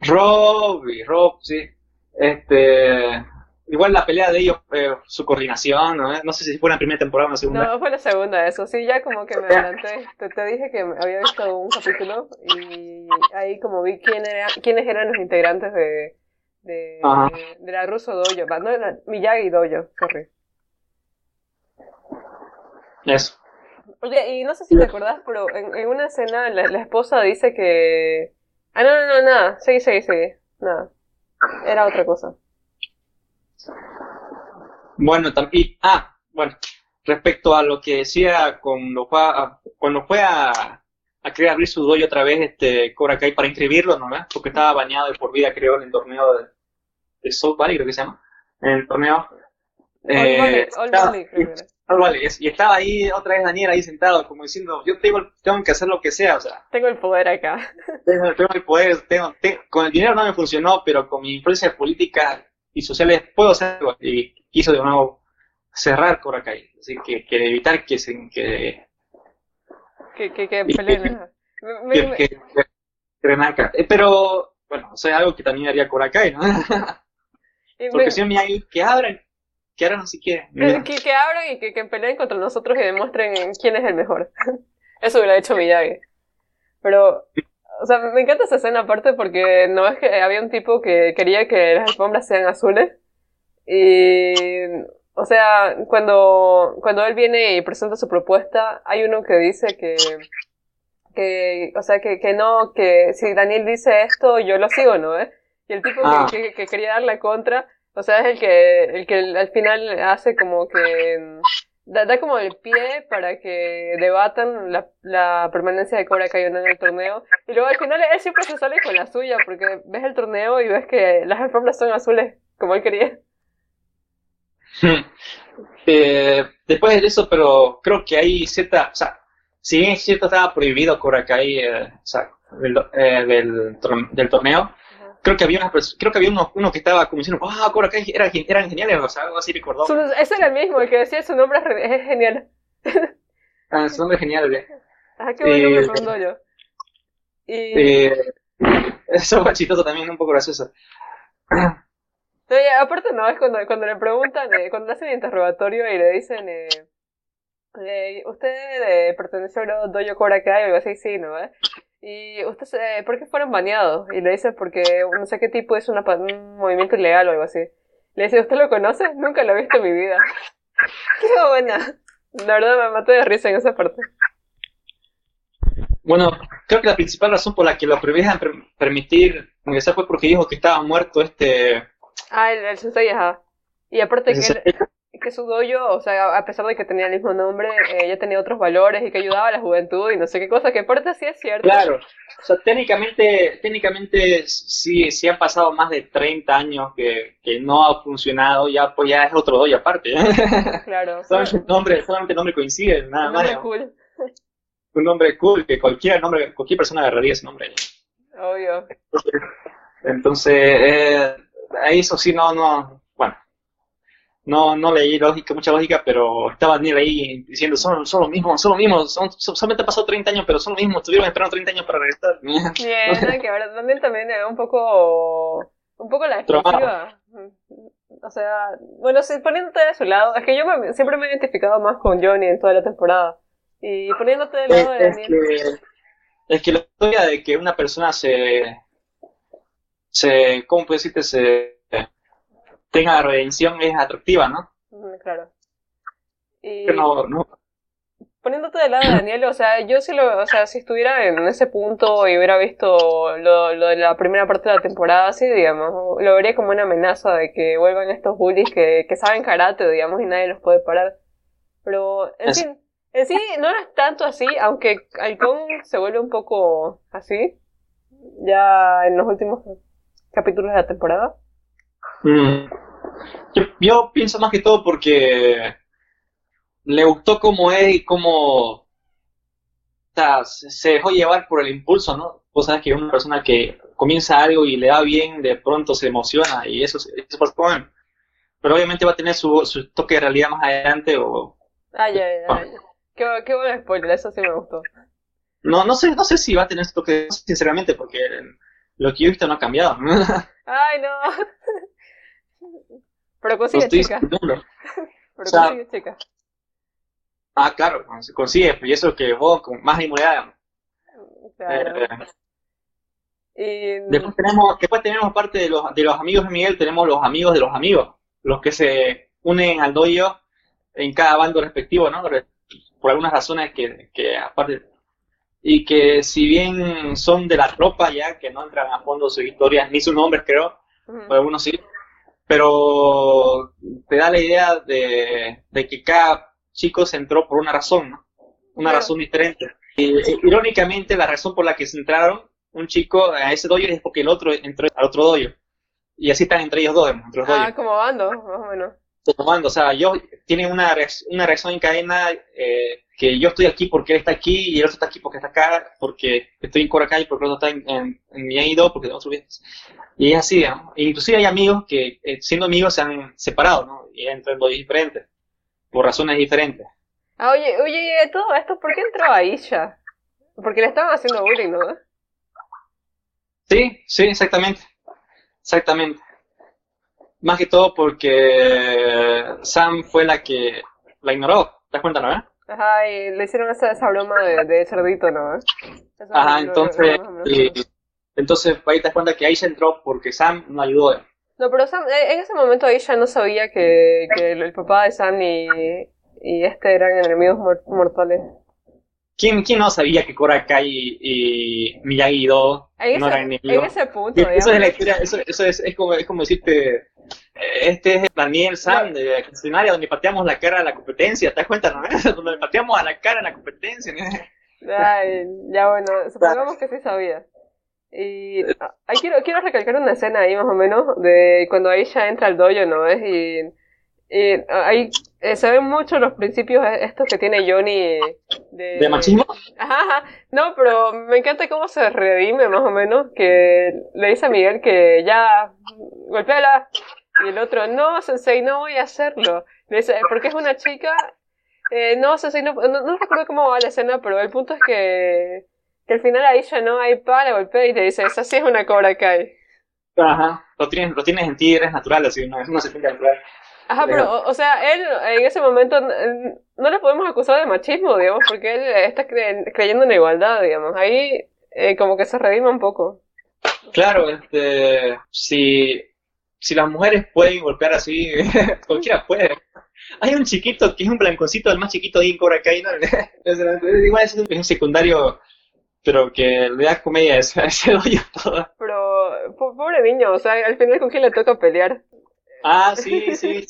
Robbie, Rob, sí. Este, igual la pelea de ellos, eh, su coordinación, ¿no? No sé si fue una primera temporada o una segunda. No, fue la segunda eso, sí, ya como que me adelanté. Te, te dije que había visto un capítulo y ahí como vi quién era, quiénes eran los integrantes de, de, la Russo Dojo, no, la Miyagi Dojo, sorry. Eso. Oye, y no sé si te acordás, pero en, en una escena la, la esposa dice que... Ah, no, no, no, nada, seguí, seguí, seguí, nada. Era otra cosa. Bueno, también, ah, bueno, respecto a lo que decía cuando fue a, cuando fue a, a querer abrir su dojo otra vez, este, Cobra Kai para inscribirlo, ¿no? ¿Ves? Porque estaba bañado de por vida, creo, en el torneo de, de South Valley, creo que se llama, en el torneo. All Eh, Valley, All estaba- Valley, creo que era. All Valley, es- y estaba ahí otra vez Daniel ahí sentado, como diciendo, yo tengo, tengo que hacer lo que sea, o sea, Tengo el poder acá. tengo, tengo el poder, tengo, tengo- con el dinero no me funcionó, pero con mi influencia política y sociales puedo hacerlo. Y quiso de nuevo cerrar Cobra Kai, así que, que evitar que se que, Que, que, que. Me- que, que-. Eh, pero bueno, eso es algo que también haría Cobra Kai, ¿no? me- Porque si me hay que abran, que abran si quieren. que, que, que abran y que, que peleen contra nosotros y demuestren quién es el mejor. Eso hubiera hecho Miyagi. Pero, o sea, me encanta esa escena aparte porque no es que había un tipo que quería que las alfombras sean azules. Y, o sea, cuando, cuando él viene y presenta su propuesta, hay uno que dice que, que o sea, que, que no, que si Daniel dice esto, yo lo sigo, ¿no? ¿Eh? Y el tipo que- Ah. que, que quería dar la contra, o sea, es el que, el que al final hace como que da, como el pie para que debatan la, la permanencia de Cobra Kai en el torneo. Y luego al final él siempre se sale con la suya, porque ves el torneo y ves que las alfombras son azules, como él quería. Eh, después de eso, pero creo que hay cierta, o sea, si bien es cierto estaba prohibido Cobra Kai, eh, del, eh, del torneo, creo que había una creo que había uno, uno que estaba como diciendo, ah, Cobra Kai era, eran geniales, o sea, algo así recordó. Su- ese era el mismo, el que decía su nombre es, genial. Ah, su nombre es genial, eh. Ajá, qué bueno me Eh, pregunto yo. Y Eh, eso fue chistoso también, un poco gracioso. no, y aparte no, es cuando, cuando le preguntan, eh, cuando le hacen el interrogatorio y le dicen, eh, eh, ¿usted eh, perteneció al dojo Cobra Kai o algo así? Sí, ¿no? eh? Y usted, se- ¿por qué fueron baneados? Y le dice porque no sé qué tipo es una, pa- un movimiento ilegal o algo así. Le dice, ¿usted lo conoce? Nunca lo he visto en mi vida. Qué buena. La verdad me maté de risa en esa parte. Bueno, creo que la principal razón por la que lo prohibían per- permitir ingresar fue porque dijo que estaba muerto este... Ah, el, el sensei, ajá. Y aparte que él, que su dojo, o sea, a pesar de que tenía el mismo nombre, eh, ya tenía otros valores y que ayudaba a la juventud y no sé qué cosa, que aparte sí es cierto. Claro, o sea, técnicamente, técnicamente sí, sí han pasado más de 30 años que, que no ha funcionado, ya pues ya es otro doy aparte. Claro. solamente el nombre, solamente el nombre coincide, nada Un más. nombre digamos. cool, Un nombre cool, que cualquier nombre, cualquier persona agarraría ese nombre. obvio. Entonces, eh, eso sí no, no, no, no leí lógica, mucha lógica, pero estaba Daniel ahí diciendo, son, son los mismos, son los mismos, son, son- solamente han pasado 30 años, pero son los mismos, estuvieron esperando 30 años para regresar. Bien, que ver. También también es un poco, un poco la exclusiva. O sea, bueno, si, poniéndote de su lado, es que yo siempre me he identificado más con Johnny en toda la temporada. Y poniéndote del lado de Daniel. Es que, la historia de que una persona se. se ¿Cómo puedo decirte? Se. Tenga redención es atractiva, ¿no? Claro. Y... No, no, poniéndote del lado de Daniel, o sea, yo si lo, o sea, si estuviera en ese punto y hubiera visto lo, lo de la primera parte de la temporada, así, digamos, lo vería como una amenaza de que vuelvan estos bullies que, que saben karate, digamos, y nadie los puede parar. Pero, en fin, en sí no es tanto así, aunque Halcón se vuelve un poco así, ya en los últimos capítulos de la temporada. Mm. Yo, yo pienso más que todo porque le gustó como es y cómo se dejó llevar por el impulso, ¿no? Vos sabes que una persona que comienza algo y le da bien, de pronto se emociona y eso, es por Pero obviamente va a tener su, su, toque de realidad más adelante o... Ay, ay, ay. Qué, qué buen spoiler, eso sí me gustó. No, no sé, no sé si va a tener su toque, sinceramente, porque lo que yo he visto no ha cambiado. Ay, no. Pero consigue, chica. Pero consigue, chica. Ah, claro, se consigue, y eso que vos con más inmunidad. Claro. Eh, después tenemos, después tenemos aparte de los, de los amigos de Miguel, tenemos los amigos de los amigos, los que se unen al doyo en cada bando respectivo, ¿no? Por algunas razones que, que aparte y que si bien son de la tropa ya, que no entran a fondo sus historias, ni sus nombres creo, o algunos sí, pero te da la idea de, de que cada chicos entró por una razón, ¿no? Una razón diferente. Y, eh, irónicamente, la razón por la que se entraron un chico a ese dojo es porque el otro entró al otro dojo. Y así están entre ellos dos, entre los Ah, como bando, más o menos. Como bando, o sea, yo, tienen una, una reacción en cadena eh, que yo estoy aquí porque él está aquí y el otro está aquí porque está acá, porque estoy en Coracay porque el otro está en, en, mi porque tengo otro Y es así, ¿no? E inclusive hay amigos que, eh, siendo amigos, se han separado, ¿no? Y entran en dojos diferentes por razones diferentes. Ah, oye, oye, todo esto, ¿por qué entró Aisha? Porque le estaban haciendo bullying, ¿no? Sí, sí, exactamente. Exactamente. Más que todo porque Sam fue la que la ignoró. ¿Te das cuenta, no? Eh? Ajá, y le hicieron esa, esa broma de, de cerdito, ¿no? Ajá, entonces, entonces ahí te das cuenta que Aisha entró porque Sam no ayudó. No, pero Sam, eh, en ese momento ella no sabía que, que el papá de Sam y, y este eran enemigos mortales. ¿Quién, ¿Quién, no sabía que Korakai y, y Miyagi-Do no eran enemigos? En ese punto, Eso es la historia, eso, eso es, es, como, es como decirte, este es Daniel Sam de la escenario donde pateamos la cara a la competencia, ¿te das cuenta, no? donde pateamos a la cara a la competencia. Ay, ya bueno, supongamos que sí sabía. Y ahí quiero, quiero recalcar una escena ahí más o menos de cuando Aisha entra al dojo, ¿no ves? Y, y ahí eh, se ven mucho los principios estos que tiene Johnny de... ¿De machismo? Ajá, no, pero me encanta cómo se redime más o menos, que le dice a Miguel que ya, golpeala, y el otro, no, Sensei, no voy a hacerlo. Le dice, porque es una chica, eh, no, Sensei, no, no, no recuerdo cómo va la escena, pero el punto es que que al final ahí ya no hay para, golpea y te dice, esa sí es una cobra Kai. Ajá, lo tienes, lo tienes en ti, eres natural, así, no es una serpiente natural. Ajá, pero, o, sea, él en ese momento no le podemos acusar de machismo, digamos, porque él está creyendo en la igualdad, digamos. Ahí eh, como que se redima un poco. Claro, este, si, si las mujeres pueden golpear así, cualquiera puede. Hay un chiquito que es un blanconcito, el más chiquito en Cobra Kai, ¿no? Igual es un secundario pero que le da comedia ese, ese doy todo. Pero, pobre niño, o sea, al final con quién le toca pelear. Ah, sí, sí,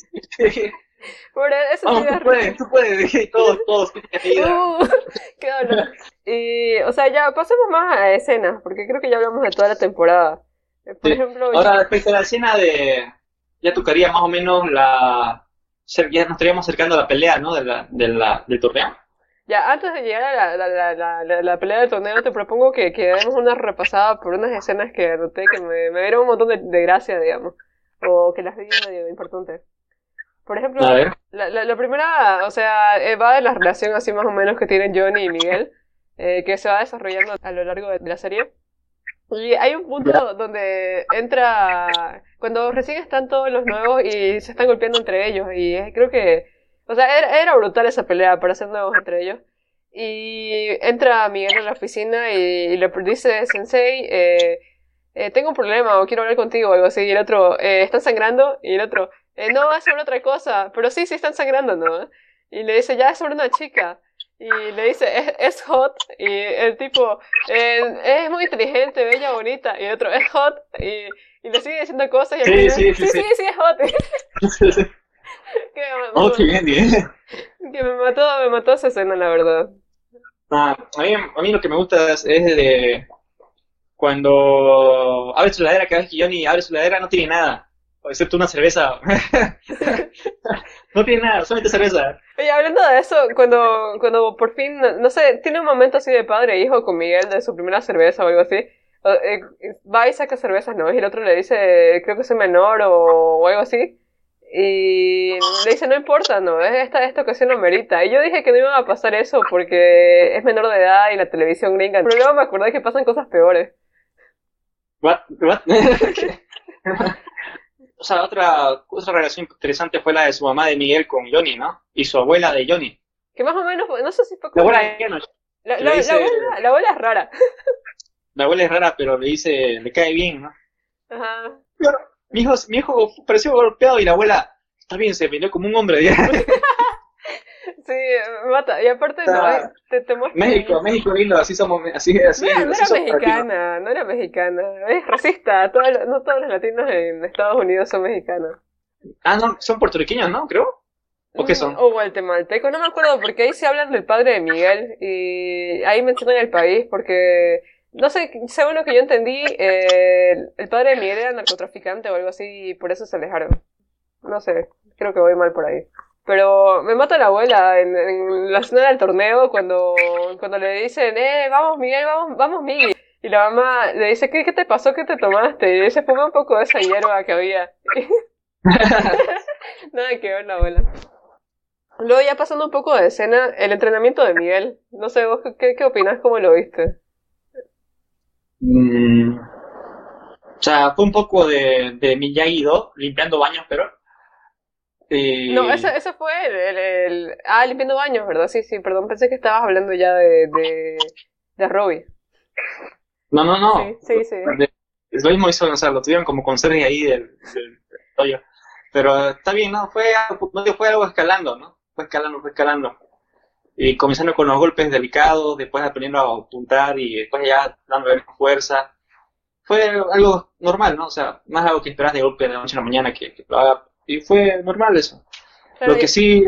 sí. Pobre, eso sí tú puedes, tú puedes, todos, todos, uh, qué dolor. Y, o sea, ya pasemos más a escenas, porque creo que ya hablamos de toda la temporada. Por ejemplo... Ahora, respecto a la escena de... Ya tocaría más o menos la... Ya nos estaríamos acercando a la pelea, ¿no? De la, de la, del torneo. Ya, antes de llegar a la, la, la, la, pelea del torneo, te propongo que, que demos una repasada por unas escenas que anoté que me, me dieron un montón de, de gracia, digamos. O que las vi medio importantes. Por ejemplo, la, la, primera, o sea, eh, va de la relación así más o menos que tienen Johnny y Miguel, eh, que se va desarrollando a lo largo de la serie. Y hay un punto donde entra, cuando recién están todos los nuevos y se están golpeando entre ellos, y creo que, o sea, era, brutal esa pelea para ser nuevos entre ellos. Y entra Miguel en la oficina y, le dice, Sensei, eh, eh, tengo un problema o quiero hablar contigo o algo así. Y el otro, eh, ¿están sangrando? Y el otro, eh, no, es sobre otra cosa. Pero sí, sí están sangrando, ¿no? Y le dice, ya es sobre una chica. Y le dice, es, hot. Y el tipo, es muy inteligente, bella, bonita. Y el otro, es hot. Y, y le sigue diciendo cosas. Y sí, sí, sí, sí, sí, es hot. que me, oh, qué bien, bien. Que me mató, me mató esa escena, la verdad. Ah, a, mí, a mí lo que me gusta es, es de cuando abre su ladera, cada vez que Johnny abre su ladera no tiene nada, excepto una cerveza. no tiene nada, solamente cerveza. Oye, hablando de eso, cuando, cuando por fin, no sé, tiene un momento así de padre e hijo con Miguel de su primera cerveza o algo así. Eh, va y saca cervezas, ¿no? Y el otro le dice, creo que soy menor o, algo así. Y le dice, no importa, no, esta, esta ocasión lo merita. Y yo dije que no iba a pasar eso porque es menor de edad y la televisión gringa. Pero luego me acordé que pasan cosas peores. What? o sea, otra, otra relación interesante fue la de su mamá de Miguel con Johnny, ¿no? Y su abuela de Johnny. Que más o menos, no sé si fue como... La abuela de La, la, abuela, la abuela es rara. La abuela es rara, pero le dice, le cae bien, ¿no? Ajá. mi hijo, mi hijo pareció golpeado y la abuela, está bien, se vendió como un hombre. Sí, mata. Y aparte, no, te, te muestra. México, México lindo, así somos. Así, así, no, no era mexicana, no era mexicana. Es racista. Todo, no todos los latinos en Estados Unidos son mexicanos. Ah, no, son puertorriqueños, ¿no? Creo. ¿O qué son? O guatemalteco, no me acuerdo, porque ahí se hablan del padre de Miguel y ahí mencionan el país, porque no sé, según lo que yo entendí, eh, el padre de Miguel era narcotraficante o algo así y por eso se alejaron. No sé, creo que voy mal por ahí. Pero me mata la abuela en, la escena del torneo cuando, cuando le dicen, eh, vamos Miguel, vamos, vamos Miguel. Y la mamá le dice, ¿qué, qué te pasó? ¿Qué te tomaste? Y se fuma un poco de esa hierba que había. Nada que ver la abuela. Luego ya pasando un poco de escena, el entrenamiento de Miguel. No sé, vos qué, qué opinás, cómo lo viste. Mm, o sea, fue un poco de, de Miyagi-Do, limpiando baños, pero no, ese, ese fue el, Ah, limpiando baños, ¿verdad? Sí, sí, perdón, pensé que estabas hablando ya de, de, de Robbie. No, no, no. Sí, sí, sí. lo mismo hizo, o sea, lo tuvieron como conserje ahí del, del, Pero está bien, ¿no? Fue, fue algo escalando, ¿no? Fue escalando, fue escalando. Y comenzando con los golpes delicados, después aprendiendo a apuntar y después ya dándole fuerza. Fue algo normal, ¿no? O sea, más algo que esperas de golpe de la noche a la mañana que, que lo haga y fue normal eso. lo que sí,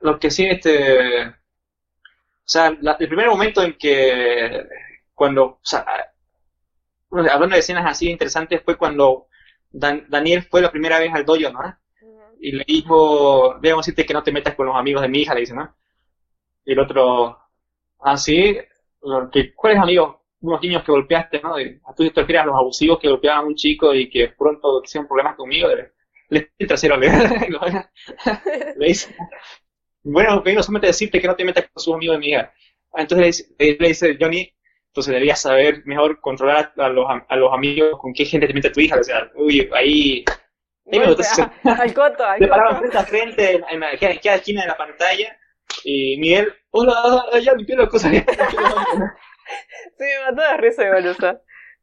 lo que sí, este, o sea, el primer momento en que, cuando, o sea, hablando de escenas así interesantes, fue cuando Daniel fue la primera vez al dojo, ¿no? Y le dijo, debemos decirte que no te metas con los amigos de mi hija, le dice, ¿no? Y el otro, ah, sí, ¿cuáles amigos? Unos niños que golpeaste, ¿no? Y, ¿Tú te refieres a los abusivos que golpeaban a un chico y que pronto hicieron problemas conmigo? Le el trasero, le, le dice, bueno, vengo solamente a decirte que no te metas con sus amigos de mi hija. Entonces le dice, Johnny, entonces deberías saber mejor controlar a los, a los amigos con qué gente te mete tu hija. O sea, uy, ahí... ahí me al coto, al Le paraban frente a frente en, en, en, cada esquina de la pantalla y Miguel, hola, ya limpié las cosas. sí, me mató de risa igual, o sea.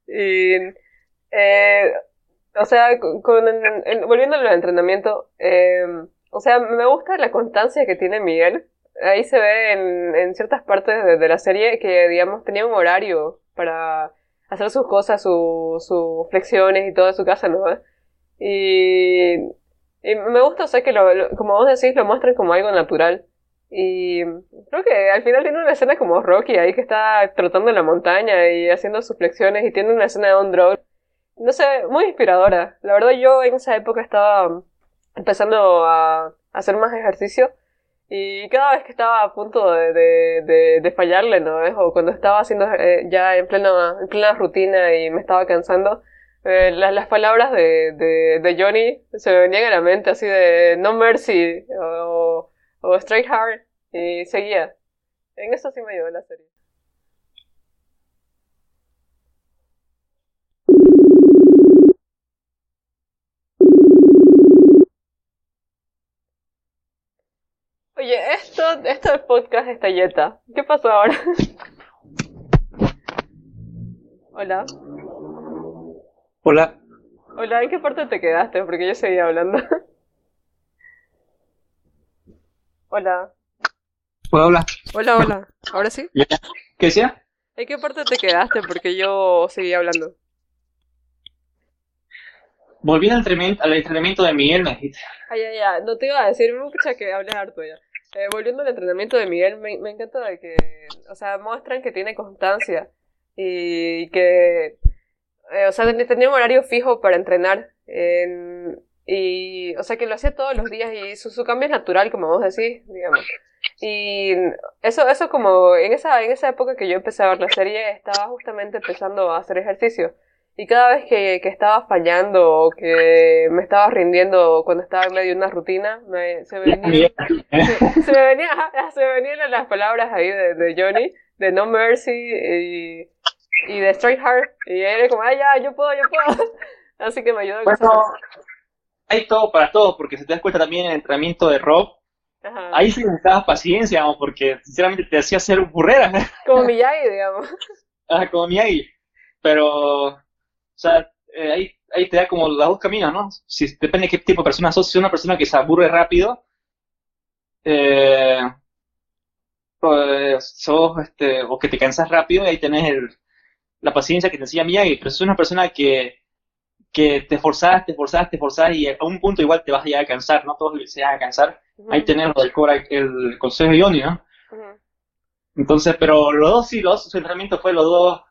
Y... Eh, o sea, con, volviendo al entrenamiento, em, o sea, me gusta la constancia que tiene Miguel. Ahí se ve en, ciertas partes de, la serie que, digamos, tenía un horario para hacer sus cosas, sus flexiones y todo en su casa, ¿no? Y, y me gusta, o sea, que lo, como vos decís, lo muestran como algo natural. Y creo que al final tiene una escena como Rocky ahí que está trotando en la montaña y haciendo sus flexiones y tiene una escena de on drone no sé, muy inspiradora. La verdad yo en esa época estaba empezando a hacer más ejercicio y cada vez que estaba a punto de, de, fallarle, ¿no? O cuando estaba haciendo eh, ya en plena, en plena rutina y me estaba cansando, eh, las, las palabras de, de, Johnny se me venían a la mente así de No Mercy o, o Straight Hard y seguía. En eso sí me ayudó la serie. Oye, esto, esto del podcast está yeta. ¿Qué pasó ahora? Hola. Hola. Hola, ¿en qué parte te quedaste? Porque yo seguía hablando. Hola. ¿Puedo hablar? Hola, hola. ¿Ahora sí? ¿Qué decía? ¿En qué parte te quedaste? Porque yo seguía hablando. Volví al entrenamiento, al entrenamiento de Miguel, me dijiste. Ay, ay, ay. No te iba a decir, me escucha que hables harto ya. Eh, volviendo al entrenamiento de Miguel, me, me encanta que, o sea, muestran que tiene constancia y que, eh, o sea, ten- tenía un horario fijo para entrenar. en- y, o sea, que lo hacía todos los días y su, su cambio es natural, como vos decís, digamos. Y eso, eso como en esa, en esa época que yo empecé a ver la serie, estaba justamente empezando a hacer ejercicio. Y cada vez que, que estaba fallando o que me estaba rindiendo cuando estaba en medio de una rutina, me, se me venía, Miguel. se, se me venía, se me venían las palabras ahí de, de Johnny, de No Mercy y, y de Straight Heart. Y era como, ah, ya, yo puedo, yo puedo. Así que me ayudó Bueno, hay todo para todos, porque si te das cuenta también en el entrenamiento de Rob, Ajá. ahí sí necesitabas paciencia, vamos, porque sinceramente te hacía hacer burreras, Como Miyagi, digamos. ah, como Miyagi. Pero, sea, eh, ahí, ahí te da como los dos caminos, ¿no? Si, depende de qué tipo de persona sos. Si sos una persona que se aburre rápido, eh, pues sos, este, o que te cansas rápido, y ahí tenés el, la paciencia que te enseña Miyagi. Pero si sos una persona que, que te esforzás, te esforzás, te esforzás, y a un punto igual te vas a llegar a cansar, ¿no? Todos se llegan a cansar. Ahí tenés Cobra, el consejo de Ioni, ¿no? Entonces, pero los dos sí, los su entrenamiento fue los dos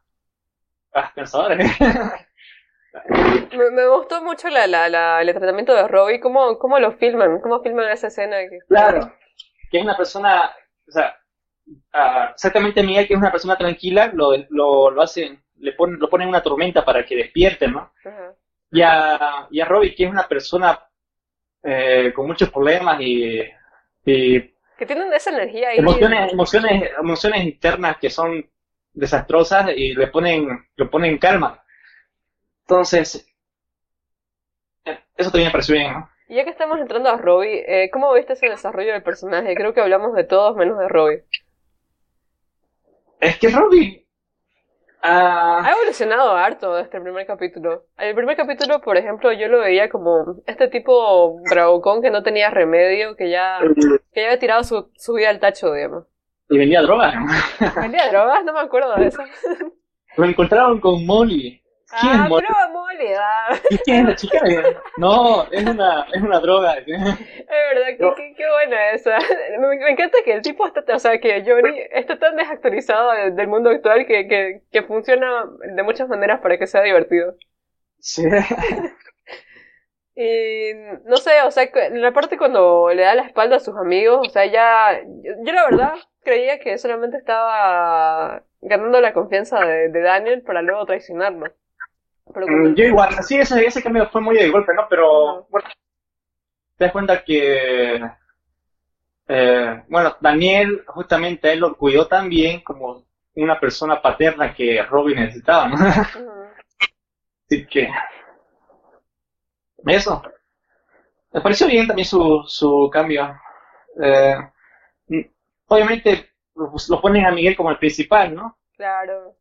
ah, pensadores. Me, me gustó mucho la, la, la- el entrenamiento de Robbie, cómo, cómo lo filman, cómo filman esa escena. Que, Claro. Que es una persona, o sea, ah, exactamente Miguel, que es una persona tranquila, lo, lo, lo hacen, le ponen, lo ponen en una tormenta para que despierten, ¿no? Ajá. Y a, y a Robbie, que es una persona eh, con muchos problemas y, y Que tienen esa energía ahí. emociones, emociones, emociones internas que son desastrosas y le ponen, lo ponen en calma. Entonces, eso también me pareció bien, ¿no? Y ya que estamos entrando a Robbie, eh, ¿cómo viste ese desarrollo del personaje? Creo que hablamos de todos menos de Robbie. Es que Robbie, ah, Ha evolucionado harto desde el primer capítulo. El primer capítulo, por ejemplo, yo lo veía como este tipo bravucón que no tenía remedio, que ya, que ya había tirado su, su vida al tacho, digamos. y vendía drogas. ¿Vendía drogas? No me acuerdo de eso. Lo encontraron con Molly. ¿Quién es Ah, Molly? pero ah. ¿Y quién es la chica? No, es una, es una droga. Es verdad, qué, qué, qué buena esa. Me, me encanta que el tipo está, o sea, que Johnny está tan desactualizado de- del mundo actual que, que, que funciona de muchas maneras para que sea divertido. Sí. Y no sé, o sea, la parte cuando le da la espalda a sus amigos, o sea, ya. Yo, yo la verdad creía que solamente estaba ganando la confianza de, de Daniel para luego traicionarlo. Pero Mm, Yo igual, sí, ese, ese cambio fue muy de golpe, ¿no? Pero, bueno, te das cuenta que, eh, bueno, Daniel justamente él lo cuidó tan bien como una persona paterna que Robin necesitaba, ¿no? Así que, eso. Me pareció bien también su, su cambio. Eh, mm, obviamente lo, lo ponen a Miguel como el principal, ¿no? Claro.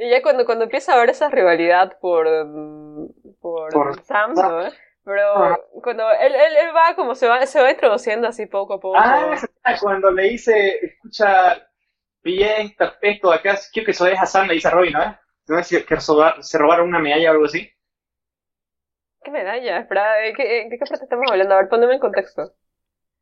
Y ya cuando, cuando empieza a haber esa rivalidad por, mm, por, Por- Sam, ¿no? Pero Ah. cuando él, él, él va como se va, se va introduciendo así poco a poco. Ah, cuando le dice, escucha, bien, esto acá, quiero que dejes a Sam, le dice a Robin, ¿no? ¿No sé si que se robaron una medalla o algo así? ¿Qué medalla? Espera, ¿de qué, de qué parte estamos hablando? A ver, poneme en contexto.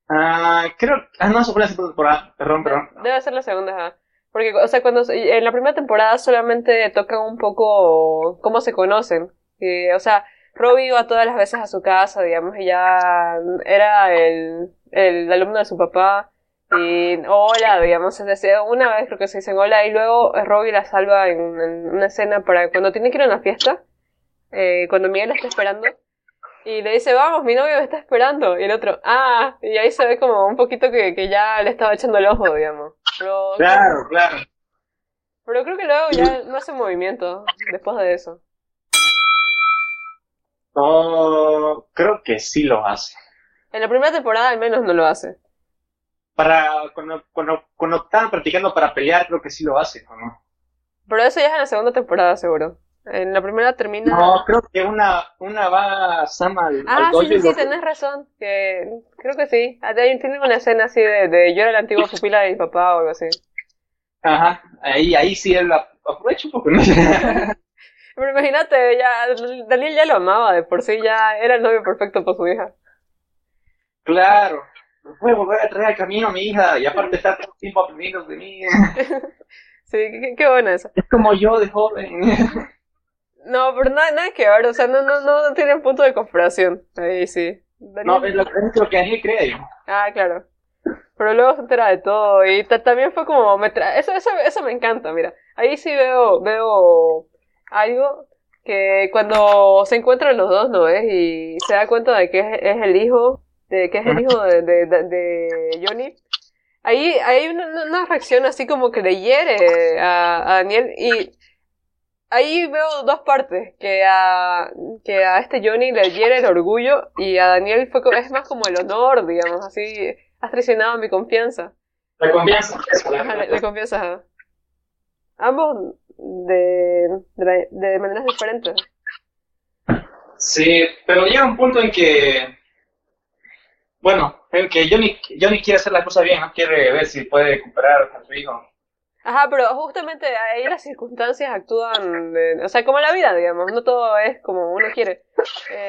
Ah, creo, ah, no, eso fue la segunda temporada, perdón, perdón. Debe ser la segunda, ajá. Porque, o sea, cuando en la primera temporada solamente tocan un poco cómo se conocen. O sea, Robbie iba todas las veces a su casa, digamos, y ya era el, el alumno de su papá. Y hola, digamos, es decir, una vez creo que se dicen hola, y luego Robbie la salva en, en una escena para cuando tiene que ir a una fiesta, eh, cuando Miguel la está esperando. Y le dice, vamos, mi novio me está esperando. Y el otro, ah, y ahí se ve como un poquito que, que ya le estaba echando el ojo, digamos. Pero, Claro, claro. pero creo que luego ya no hace movimiento después de eso. Oh, creo que sí lo hace. En la primera temporada al menos no lo hace. para cuando, cuando, cuando estaban practicando para pelear, creo que sí lo hace, ¿o no? Pero eso ya es en la segunda temporada, seguro. En la primera termina. No, creo que una, una va Sam al, Ah, al sí, sí, sí, tenés razón. Que creo que sí. Ah, Tiene tiene una escena así de, de yo era la antigua pupila de mi papá o algo así. Ajá, ahí, ahí sí él la aprovecha un poco, ¿no? Pero imagínate, ya, Daniel ya lo amaba de por sí, ya era el novio perfecto para su hija. claro, voy a volver a traer al camino a mi hija y aparte está todo el tiempo aprendiendo de mí. Sí, qué, qué buena esa. Es como yo de joven. No, pero nada, nada que ver, o sea, no, no, no, no tienen punto de comparación. Ahí sí. No, es lo, es lo que Daniel cree. Ah, claro. Pero luego se entera de todo y ta- también fue como me tra- eso, eso, eso me encanta, mira. Ahí sí veo veo algo que cuando se encuentran los dos, ¿no ves? Y se da cuenta de que es, es el hijo, de que es el hijo de, de, de- de Johnny. Ahí hay una, una- una reacción así como que le hiere a, a Daniel y ahí veo dos partes, que a, que a este Johnny le hiere el orgullo y a Daniel fue, es más como el honor, digamos, así, has traicionado mi confianza. La confianza. la- Ajá, le, le confiesas a- Ambos de, de, la- de maneras diferentes. Sí, pero llega un punto en que, bueno, en que Johnny, Johnny quiere hacer las cosas bien, ¿no? Quiere ver si puede recuperar a su hijo. Ajá, pero justamente ahí las circunstancias actúan, de- o sea, como la vida, digamos, no todo es como uno quiere. Eh.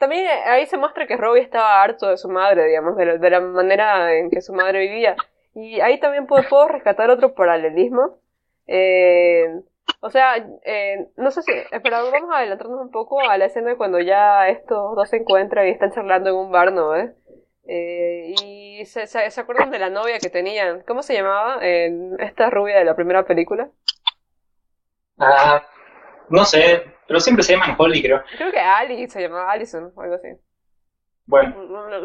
También ahí se muestra que Robbie estaba harto de su madre, digamos, de la, de la manera en que su madre vivía. Y ahí también puedo, puedo rescatar otro paralelismo. Eh, o sea, eh, no sé si... Espera, vamos a adelantarnos un poco a la escena cuando ya estos dos se encuentran y están charlando en un bar, ¿no? eh? Eh, y se, se, se acuerdan de la novia que tenían. ¿Cómo se llamaba? Eh, esta rubia de la primera película. Ah, no sé, pero siempre se llaman Holly, creo. Creo que Ali se llamaba Allison o algo así. Bueno,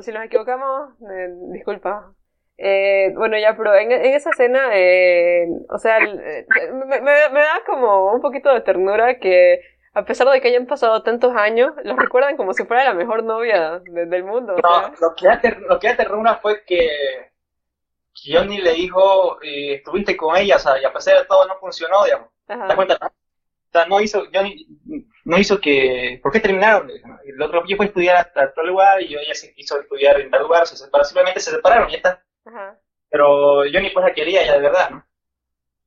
Si nos equivocamos, eh, disculpa. Eh, bueno, ya, pero en, en esa escena, eh, o sea, eh, me, me- me da como un poquito de ternura que, a pesar de que hayan pasado tantos años, los recuerdan como si fuera la mejor novia de- del mundo. o no, sea. lo que da ter- lo que fue que Johnny le dijo, eh, estuviste con ella, o sea, y a pesar de todo no funcionó, digamos. ¿Te das Ajá. cuenta? O sea, no hizo, Johnny no hizo que, ¿por qué terminaron? El otro yo fue a estudiar a, tal lugar y ella se quiso estudiar en tal lugar, se separaron, simplemente se separaron y ya está. Ajá. Pero Johnny pues la quería ella de verdad, ¿no?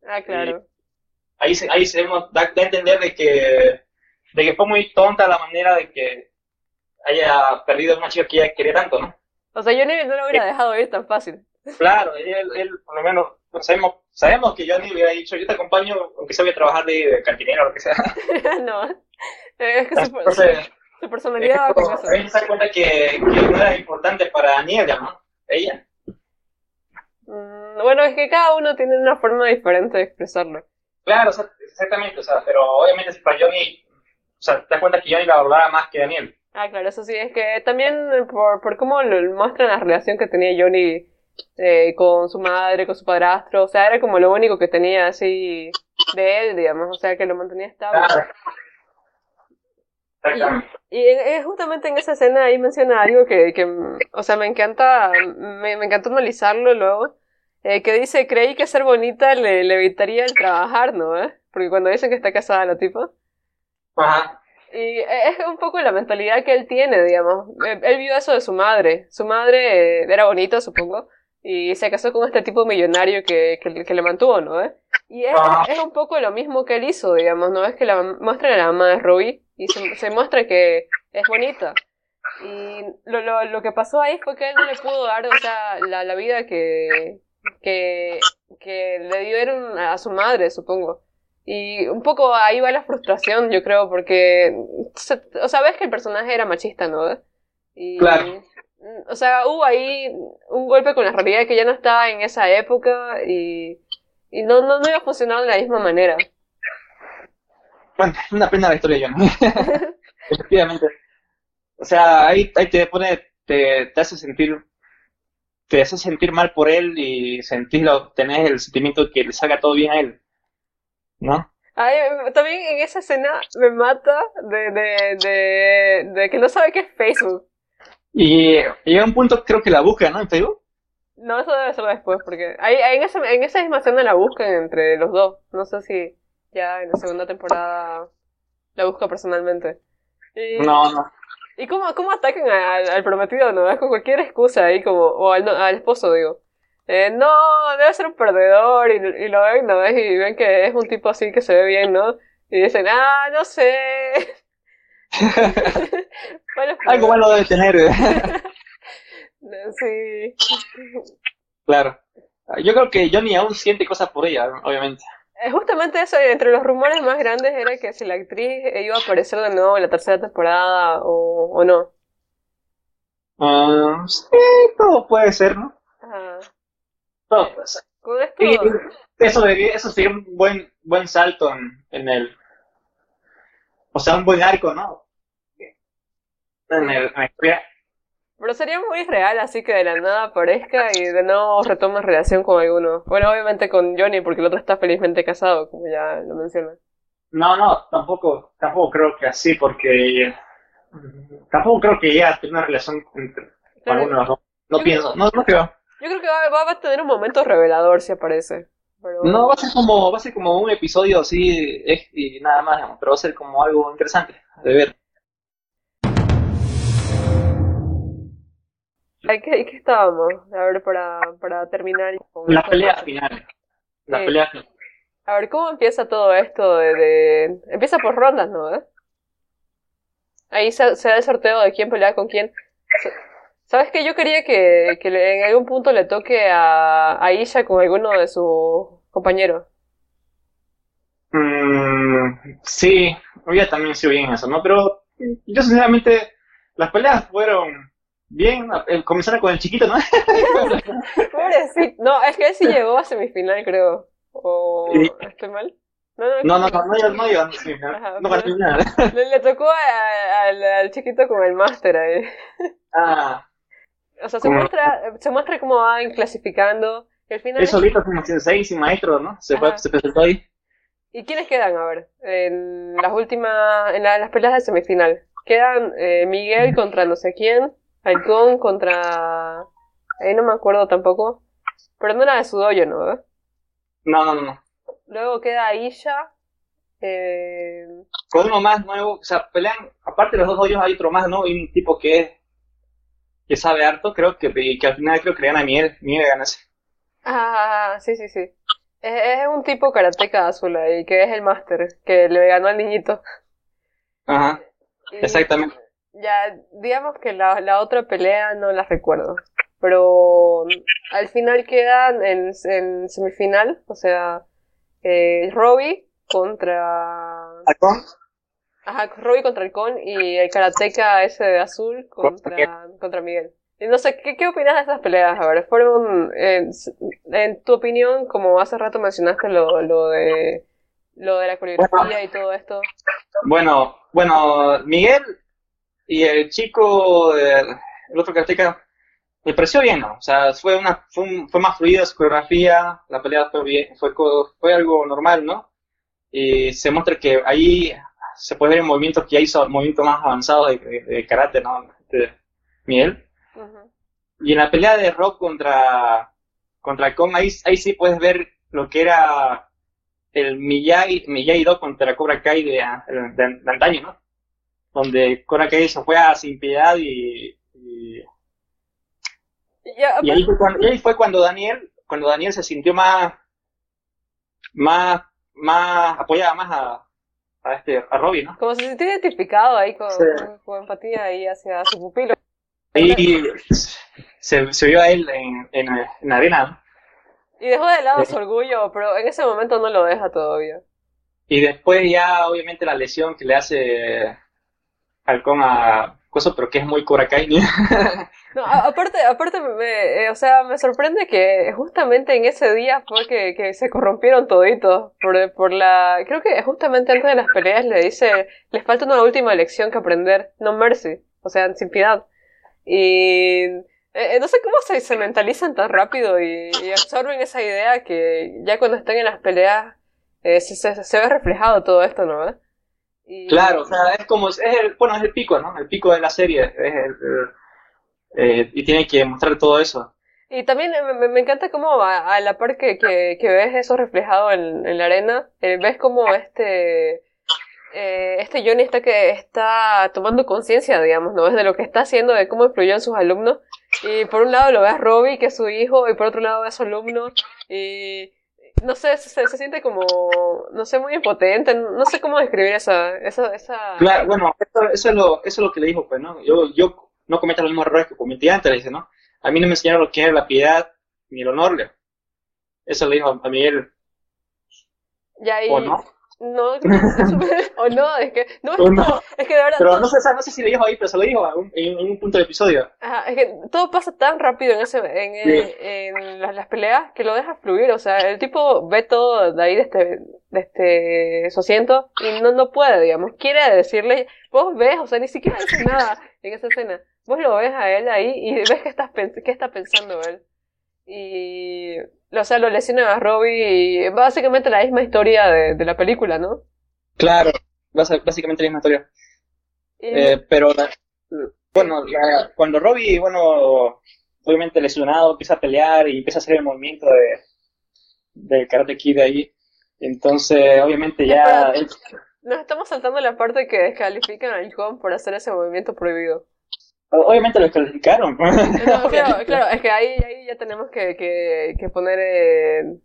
Ah, claro. Ahí se, ahí se da a entender de que, de que fue muy tonta la manera de que haya perdido a una chica que ella quería tanto, ¿no? O sea, yo no, lo hubiera dejado ir tan fácil. Claro, él, él por lo menos, sabemos, sabemos que Johnny hubiera dicho, yo te acompaño, aunque sea voy a trabajar de, de cantinero o lo que sea. no. Es que su, Entonces, su personalidad eso. ahí se da cuenta que, que no era importante para Daniel, ¿no? Ella. Mm, Bueno, es que cada uno tiene una forma diferente de expresarlo. Claro, o sea, exactamente, o sea, pero obviamente para Johnny, o sea, te das cuenta que Johnny la valoraba más que Daniel. Ah, claro, eso sí, es que también por, por cómo lo muestran la relación que tenía Johnny eh, con su madre, con su padrastro, o sea, era como lo único que tenía así de él, digamos, o sea, que lo mantenía estable. Claro. Y en- en- justamente en esa escena ahí menciona algo que, que o sea, me encanta, me, me encantó analizarlo luego, eh, que dice, creí que ser bonita le, le evitaría el trabajar, ¿no? eh? Porque cuando dicen que está casada la tipa, Ajá. Y es un poco la mentalidad que él tiene, digamos. Él, él vio eso de su madre. Su madre eh, era bonita, supongo, y se casó con este tipo millonario que, que, que le mantuvo, ¿no? ¿Eh? Y es, es un poco lo mismo que él hizo, digamos, ¿no? Es que la, muestran a la mamá de Ruby y se, se muestra que es bonita. Y lo, lo, lo que pasó ahí fue que él no le pudo dar, o sea, la, la vida que, que, que le dieron a su madre, supongo. Y un poco ahí va la frustración, yo creo, porque, se- o sea, ves que el personaje era machista, ¿no? Y, Claro. O sea, hubo ahí un golpe con la realidad que ya no estaba en esa época y, y no, no, no iba a funcionar de la misma manera. Bueno, es una pena la historia, Johnny. Efectivamente. O sea, ahí, ahí te pone, te, te hace sentir, te hace sentir mal por él y sentirlo, tenés el sentimiento de que le salga todo bien a él. ¿No? Ay, también en esa escena me mata de, de, de, de que no sabe qué es Facebook. Y llega un punto, creo que la busca, ¿no? En Facebook. No, eso debe ser después, porque ahí, ahí en, esa, en esa misma escena la buscan entre los dos. No sé si ya en la segunda temporada la busca personalmente. Y, No, no. ¿Y cómo, cómo atacan al, al prometido, no? Es con cualquier excusa ahí, como, o al, no- al esposo, digo. Eh, no, debe ser un perdedor, y, y lo ven, ¿no? Y ven que es un tipo así que se ve bien, ¿no? Y dicen, ah, no sé. bueno, Algo malo debe tener. Sí. claro. Yo creo que Johnny aún siente cosas por ella, obviamente. Eh, Justamente eso, entre los rumores más grandes era que si la actriz iba a aparecer de nuevo en la tercera temporada o, o no. Ah, sí, todo puede ser, ¿no? Ajá. Todo Y eso, debería- eso sería un buen, buen salto en, en el... O sea, un buen arco, ¿no? En el, en la historia. pero sería muy real, así que de la nada aparezca y de nuevo retome relación con alguno. Bueno, obviamente con Johnny, porque el otro está felizmente casado, como ya lo mencioné. No, no, tampoco, tampoco creo que así, porque... Tampoco creo que ella tenga una relación entre Claro. alguno de los dos. No Yo pienso, no, no creo. Yo creo que va, va- a tener un momento revelador si aparece. Pero... No, va a ser como, va a ser como un episodio así eh, y nada más, digamos, pero va a ser como algo interesante de ver. ¿En qué, en qué estábamos? A ver, para, para terminar. con La pelea final. La Sí. pelea final. A ver, ¿cómo empieza todo esto de, de- Empieza por rondas, ¿no? ¿Eh? Ahí se, se da el sorteo de quién pelea con quién. Sa- ¿Sabes que Yo quería que, que le- en algún punto le toque a, a Isha con alguno de sus compañeros. Mm, sí, ella también hizo bien eso, ¿no? Pero yo sinceramente, las peleas fueron bien. eh, Comenzaron con el chiquito, ¿no? Pobrecito. No, es que él sí llegó a semifinal, creo. ¿O estoy mal? No, No, no, no, no, yo- no, yo- sí, no, ganó nada. Le, tocó a- al, al chiquito con el máster ahí. Ah, O sea, se Como- muestra, se muestra cómo van clasificando. Y al final. él solito como seis sin maestro, ¿no? Se, fue, Ajá. se presentó ahí. ¿Y quiénes quedan? A ver, en las últimas, en la- las peleas de semifinal. Quedan eh, Miguel contra no sé quién, Halcón contra... Ahí no me acuerdo tampoco. Pero no era de su dojo, ¿no? No, no, no, no. Luego queda Isha. Eh, Con uno más nuevo, o sea, pelean, aparte de los dos hoyos hay otro más, ¿no? Y un tipo que es, que sabe harto, creo que, que al final creo que le gana a Miguel, Miguel gana ese. Ah, sí, sí, sí. Es, es un tipo karateca azul ahí, que es el máster, que le ganó al niñito. Ajá, Y- exactamente. Ya, digamos que la, la otra pelea no la recuerdo. Pero al final quedan en, en semifinal, o sea, eh, Robbie contra. Ajá, Robbie contra Halcón y el karateca ese de azul contra, contra Miguel. Y no sé, ¿qué, qué opinas de estas peleas? A ver, fueron. En, en tu opinión, como hace rato mencionaste lo, lo de. Lo de la coreografía y todo esto. Bueno, bueno, Miguel y el chico, eh, el otro karateka, me pareció bien, ¿no? O sea, fue una, fue, un- fue más fluida su coreografía, la pelea fue bien, fue, fue algo normal, ¿no? Y se muestra que ahí se puede ver movimientos que ya hizo movimientos más avanzados de, de- de karate, ¿no? Este, Miguel. Ujú. Y en la pelea de Rock contra, contra Kong, ahí, ahí sí puedes ver lo que era el Miyagi, Miyagi-Do contra Cobra Kai de, de- de antaño, ¿no? Donde Cobra Kai se fue a sin piedad y, y, Ya, y ahí fue cuando, ahí fue cuando Daniel, cuando Daniel se sintió más, más, más, apoyaba más a, a este, a Robbie, ¿no? Como se sintió identificado ahí con, Sí. con- con empatía ahí hacia su pupilo. Y se, se vio a él en, en, en arena, ¿no? Y dejó de lado Sí. su orgullo, pero en ese momento no lo deja todavía. Y después ya, obviamente, la lesión que le hace Halcón a Coso, pero que es muy Cobra Kai. No, aparte, aparte me, eh, o sea, me sorprende que justamente en ese día fue que, se corrompieron toditos por, por la... Creo que justamente antes de las peleas le dice, les falta una última lección que aprender, no mercy, o sea, sin piedad. Y eh, no sé cómo se, mentalizan tan rápido y, absorben esa idea que ya cuando están en las peleas eh, se, se ve reflejado todo esto, ¿no? Y- Claro, o sea, es como, es el, bueno, es el pico, ¿no? El pico de la serie, es el, eh, y tiene que mostrar todo eso. Y también me, me encanta cómo a, la par que, que, que, ves eso reflejado en, en la arena, eh, ves como este, eh, este Johnny está que está tomando conciencia, digamos, ¿no? De lo que está haciendo, de cómo influyó en sus alumnos. Y por un lado lo ves a Robbie, que es su hijo, y por otro lado ves a su alumno, y no sé, se, se, siente como, no sé, muy impotente, no sé cómo describir esa... esa, esa... Claro, bueno, eso, eso, es lo, eso es lo que le dijo, pues, ¿no? Yo, yo no cometo los mismos errores que cometí antes, le dice, ¿no? A mí no me enseñaron lo que era la piedad ni el honor. Eso le dijo a Miguel. Ya, y... ¿O no? No, o no, es que, no, es que de verdad. Pero no sé, no sé si lo dijo ahí, pero se lo dijo en, un punto del episodio. Ajá, es que todo pasa tan rápido en ese, en, en las, las, peleas que lo deja fluir, o sea, el tipo ve todo de ahí de este, de este su asiento y no, no puede, digamos, quiere decirle, vos ves, o sea, ni siquiera dice nada en esa escena, vos lo ves a él ahí y ves que, estás, qué está pensando él. Y o sea, lo lesiona a Robbie y básicamente la misma historia de, de la película, ¿no? Claro, básicamente la misma historia. Eh, pero, bueno, cuando Robbie, bueno, obviamente lesionado, empieza a pelear y empieza a hacer el movimiento de, del Karate Kid ahí, entonces obviamente ya... Nos estamos saltando la parte que descalifican al Con por hacer ese movimiento prohibido. Obviamente lo calificaron. claro, claro, es que ahí, ahí ya tenemos que, que, que poner eh,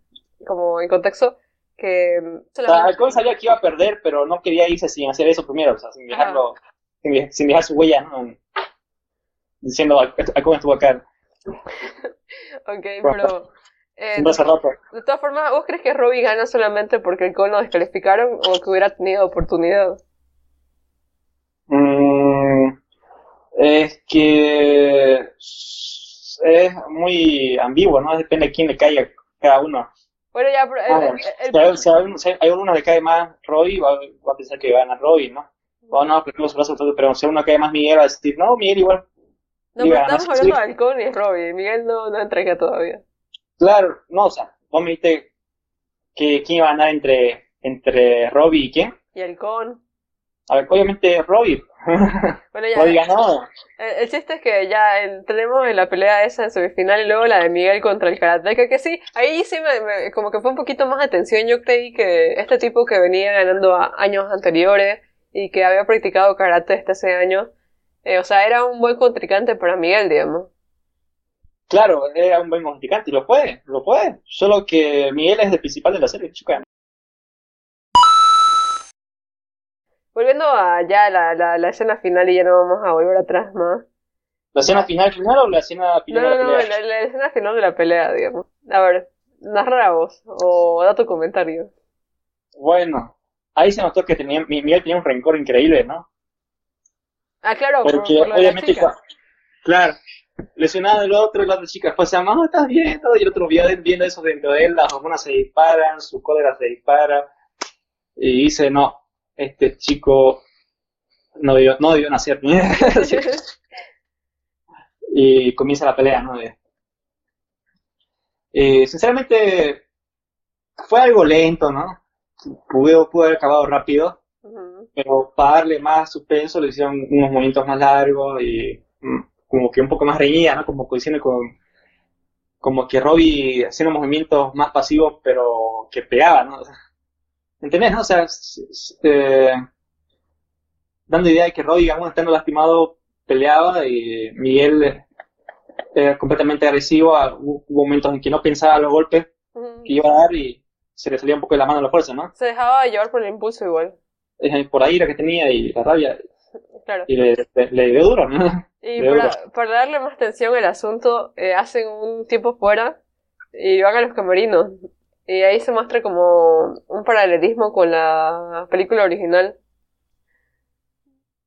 como en contexto que... Solamente... O sea, sabía que iba a perder, pero no quería irse sin hacer eso primero, o sea, sin dejarlo, sin, sin, dejar su huella, ¿no? Diciendo, Alcón estuvo acá. ok, pero... Eh, de todas formas, ¿vos crees que Robbie gana solamente porque el lo descalificaron o que hubiera tenido oportunidad? Es que es muy ambiguo, ¿no? Depende de quién le caiga cada uno. Bueno, ya, pero si, hay, uno le cae más Roy, va, a pensar que gana Roy, ¿no? O no, pero, pero si uno cae más Miguel, va a decir, no, Miguel igual. No, pero estamos hablando de Halcón y Roy, Miguel no, no entrega todavía. Claro, no, o sea, vos me dijiste que quién iba a ganar entre, entre Robbie y quién. Y Halcón. A ver, obviamente Robbie. Bueno, ya. no. El, chiste es que ya tenemos en la pelea esa en semifinal y luego la de Miguel contra el Karateka, que sí, ahí sí me, como que fue un poquito más de atención. Yo creí que este tipo que venía ganando años anteriores y que había practicado karate este hace años, eh, o sea, era un buen contrincante para Miguel, digamos. Claro, era un buen contrincante y lo puede, lo puede. Solo que Miguel es el principal de la serie, chica. Volviendo a ya la, la, la, escena final y ya no vamos a volver atrás más. ¿La escena final final o la escena final no, de la pelea? No, la, la, escena final de la pelea, digamos. A ver, narra vos o da tu comentario. Bueno, ahí se notó que tenía, Miguel tenía un rencor increíble, ¿no? Ah, claro, Porque por, por obviamente, claro, lesionado el otro, la otra chica pues se llama, estás bien, todo, y el otro viendo eso dentro de él, las hormonas se disparan, su cólera se dispara, y dice, no, este chico no debió, no debió nacer. y comienza la pelea, ¿no? Eh, sinceramente, fue algo lento, ¿no? Pudo, pudo haber acabado rápido, pero para darle más suspenso le hicieron unos movimientos más largos y mm, como que un poco más reñida, ¿no? Como diciendo con como que Robbie haciendo movimientos más pasivos, pero que pegaba, ¿no? ¿Entendés? No? O sea, eh, dando idea de que Roy, digamos, estando lastimado, peleaba y Miguel era completamente agresivo. Hubo momentos en que no pensaba los golpes que iba a dar y se le salía un poco de la mano la fuerza, ¿no? Se dejaba llevar por el impulso igual. Por ahí la que tenía y la rabia. Claro. Y le, dio duro, ¿no? Y para, darle más atención al asunto, eh, hacen un tiempo fuera y van a los camerinos. Y ahí se muestra como un paralelismo con la película original.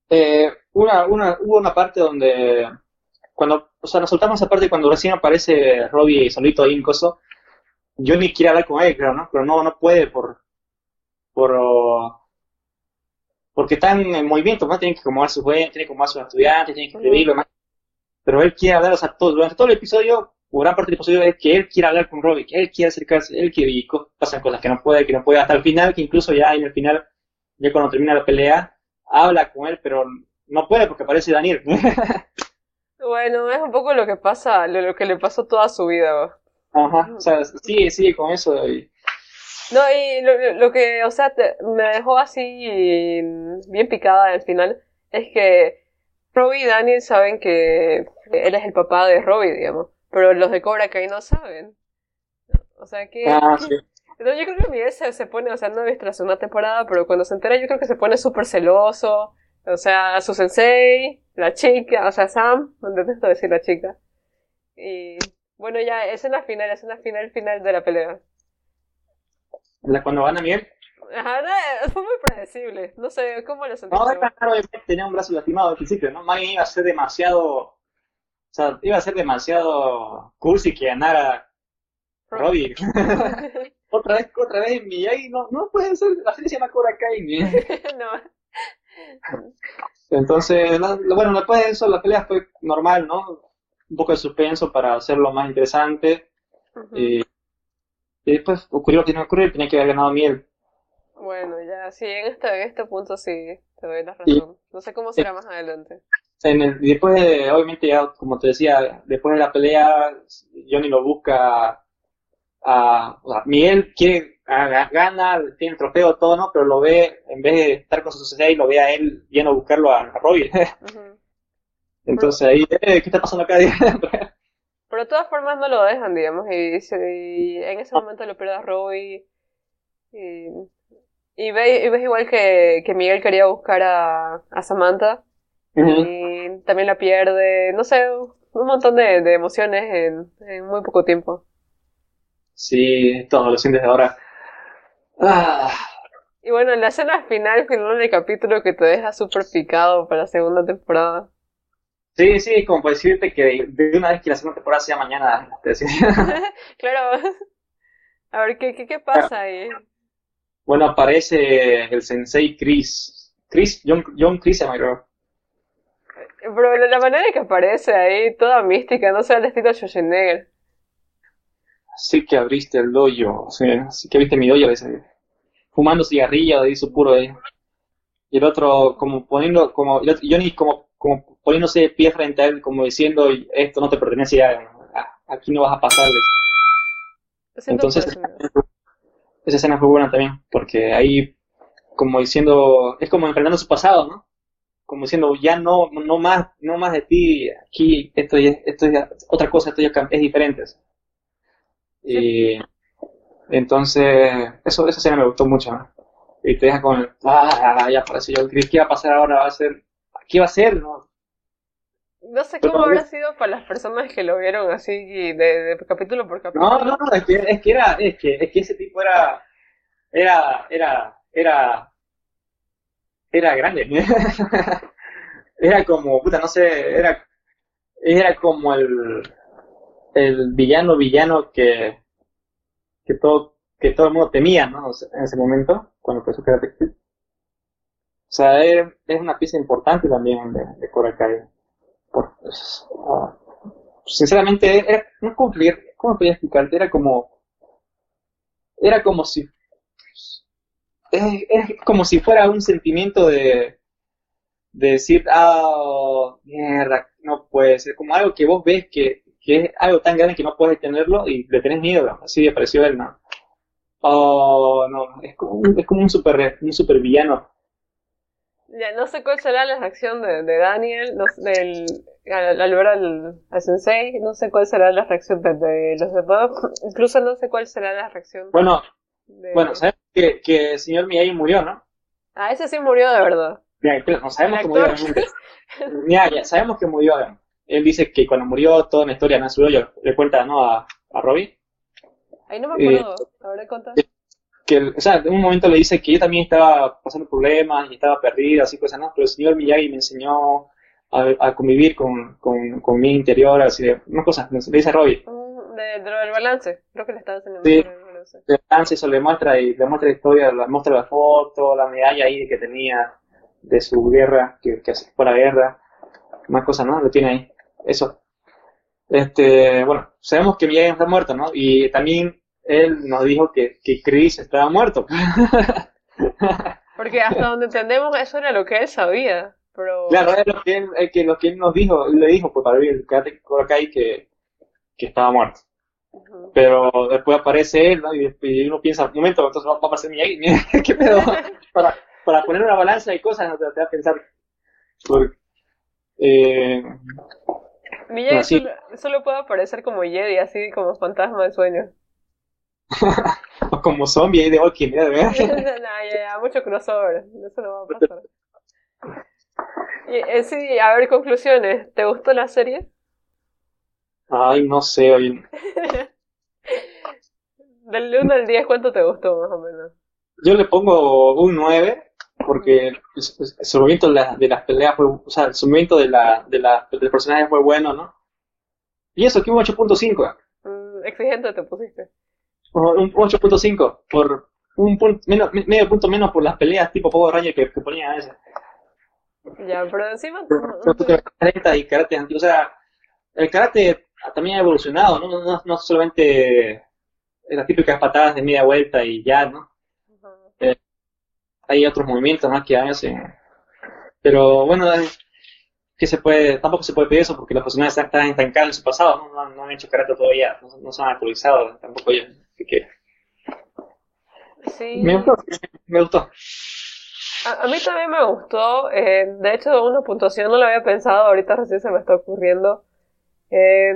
Eh, una, una, hubo una parte donde, cuando, o sea, nos soltamos esa parte cuando recién aparece Robbie solito ahí en coso, Johnny quiere hablar con él, creo, ¿no? Pero no, no puede por, por, porque están en movimiento, ¿no? Tienen que acomodar sus tienen que acomodar sus estudiantes, tienen que escribirlo, Pero él quiere hablar, o sea, todo, durante todo el episodio o gran parte del episodio es que él quiere hablar con Robbie, que él quiere acercarse, él quiere, y pasan cosas que no puede, que no puede, hasta el final, que incluso ya en el final, ya cuando termina la pelea, habla con él, pero no puede porque aparece Daniel. Bueno, es un poco lo que pasa, lo, lo que le pasó toda su vida. Ajá, o sea, sigue, sigue con eso y... No, y lo que, o sea, te- me dejó así bien picada al final es que Robbie y Daniel saben que él es el papá de Robbie, digamos, pero los de Cobra Kai no saben. O sea que... Ah, sí. Entonces yo creo que Miguel se, se pone, o sea, no he visto la segunda temporada, pero cuando se entera yo creo que se pone súper celoso. O sea, su sensei, la chica, o sea, Sam, detesto decir la chica. Y bueno, ya, escena final, escena final, final de la pelea. La- Cuando van a Miguel, Ajá, no, fue muy predecible. No sé, ¿cómo lo sentiste? no, es claro, tenía un brazo lastimado al principio, ¿no? Bien iba a ser demasiado, sea, iba a ser demasiado cursi que ganara Robbie. otra vez, otra vez Miyagi, no, no puede ser, la serie se llama Cobra Kai. no. Entonces, no, bueno, después de eso la pelea fue normal, ¿no? Un poco de suspenso para hacerlo más interesante. Y, y después ocurrió lo que tenía que ocurrir, tenía que haber ganado Miel. Bueno, ya, sí, en este, en este punto sí, te doy la razón. No sé cómo será más adelante. En el- y después, de- obviamente, ya, como te decía, después de la pelea, Johnny lo busca a, o sea, Miguel quiere, a- gana, tiene el trofeo, todo, ¿no? Pero lo ve, en vez de estar con su sensei, lo ve a él yendo a buscarlo a, a Robbie. Entonces ahí, eh, ¿qué está pasando acá? Pero de todas formas no lo dejan, digamos, y, se- y en ese momento lo pierde a Robbie. Y, y, ves, y ves igual que, que Miguel quería buscar a, a Samantha Y también la pierde. No sé, un montón de, de emociones en, en muy poco tiempo. Sí, todo lo sientes ahora. Ah, Y bueno, la escena final, final del capítulo que te deja súper picado para la segunda temporada. sí, sí, como por decirte que de una vez que la segunda temporada sea mañana. Claro. A ver, ¿qué, qué, qué pasa ahí? Bueno, aparece el sensei Chris. Chris, John, John Chris, creo. Pero la manera que aparece ahí, toda mística, no sé, al estilo Schwarzenegger. Sí que abriste el dojo, sí, sí que abriste mi dojo, dice. Fumando cigarrillo, ahí su puro ahí. Y el otro como poniendo, como, el otro- Johnny como, como poniéndose de pie frente a él, como diciendo, esto no te pertenece ya, aquí no vas a pasarles. Entonces, esa escena fue buena también, porque ahí, como diciendo, es como enfrentando su pasado, ¿no? Como diciendo, ya no, no más, no más de ti, aquí, esto ya, esto ya, otra cosa, esto ya es diferente. Y entonces, eso, esa escena me gustó mucho, ¿no? Y te deja con, ah, ya apareció yo, ¿qué va a pasar ahora? ¿Va a ser, qué va a ser, no? No sé cómo habrá sido para las personas que lo vieron así de, de capítulo por capítulo. No, no, no, es que, es que era, es que, es que ese tipo era, era, era, era, era grande. Era como, puta, no sé, era, era como el, el villano, villano que, que todo, que todo el mundo temía, ¿no? En ese momento, cuando empezó Karate Kid. O sea, es, es una pieza importante también de, de Cobra Kai. Por, pues, ah, sinceramente, era, no cómo, explicar- cómo podía explicarte, era como, era como si, es, es como si fuera un sentimiento de, de decir, ah, mierda, no puede ser, como algo que vos ves que, que es algo tan grande que no puedes tenerlo y le tenés miedo, así le pareció a él, ¿no? Oh, no, es como un, es como un super, un super villano. Ya, no sé cuál será la reacción de, de Daniel, no del, al, al ver al, al sensei, no sé cuál será la reacción de, de los demás, incluso no sé cuál será la reacción Bueno, de... bueno, sabemos que, que el señor Miyagi murió, ¿no? Ah, ese sí murió de verdad. Mira, pero no sabemos El que murió realmente. Mira, ya sabemos que murió. Él dice que cuando murió toda una historia nació yo. Le cuenta, ¿no? A, a Robbie. Ahí no me acuerdo, a ver, contá. Que, él- o sea, en un momento le dice que yo también estaba pasando problemas y estaba perdido, así cosas, ¿no? Pero el señor Miyagi me enseñó a, a convivir con, con, con mi interior, así de, unas cosas. Le dice a Robbie. Mm, De, de del balance, creo que le estaba enseñando Sí. el balance. Le y eso le muestra y le muestra la historia, le muestra la foto, la medalla ahí que tenía de su guerra, que, que fue la guerra, más cosas, ¿no? Lo tiene ahí. Eso. Este, bueno, sabemos que Miyagi está muerto, ¿no? Y también él nos dijo que, que Chris estaba muerto. Porque hasta donde entendemos eso era lo que él sabía. Pero... Claro, es lo que él, es que lo que él nos dijo, le dijo pues, para ver el Karate que, que estaba muerto. Pero después aparece él, ¿no? Y, y uno piensa, un momento, entonces va, va a aparecer Miyagi, ¿qué pedo? Para, para poner una balanza y cosas, no te, te va a pensar. Porque, eh, Miyagi Así. solo, solo puede aparecer como Jedi, así como fantasma de sueño. o como zombie ahí de Walking Dead, ¿verdad? nah, ya, ya, mucho crossover, eso no va a pasar. Y, eh, sí, a ver, conclusiones. ¿Te gustó la serie? Ay, no sé, oye. Del 1 al 10, ¿cuánto te gustó más o menos? Yo le pongo un 9 porque el, el- de, la- de las peleas fue, o sea, el movimiento de la, de la, del personaje fue bueno, ¿no? Y eso, que un 8.5, Mm, exigente te pusiste. o un 8.5 por un punto, menos, me- medio punto menos por las peleas tipo Power Ranger que, que ponían a veces. Ya, pero encima... Karate y karate o sea, el karate también ha evolucionado, ¿no? No, no, no solamente las típicas patadas de media vuelta y ya, ¿no? hay otros movimientos más que hacen. Pero bueno, es que se puede, tampoco se puede pedir eso porque los personajes están estancados en su pasado, no, no, no han hecho karate todavía, no, no se han actualizado tampoco ellos. Así que Sí. me gustó, me gustó. A, a mí también me gustó. eh, de hecho, una puntuación no lo había pensado, ahorita recién se me está ocurriendo. Eh,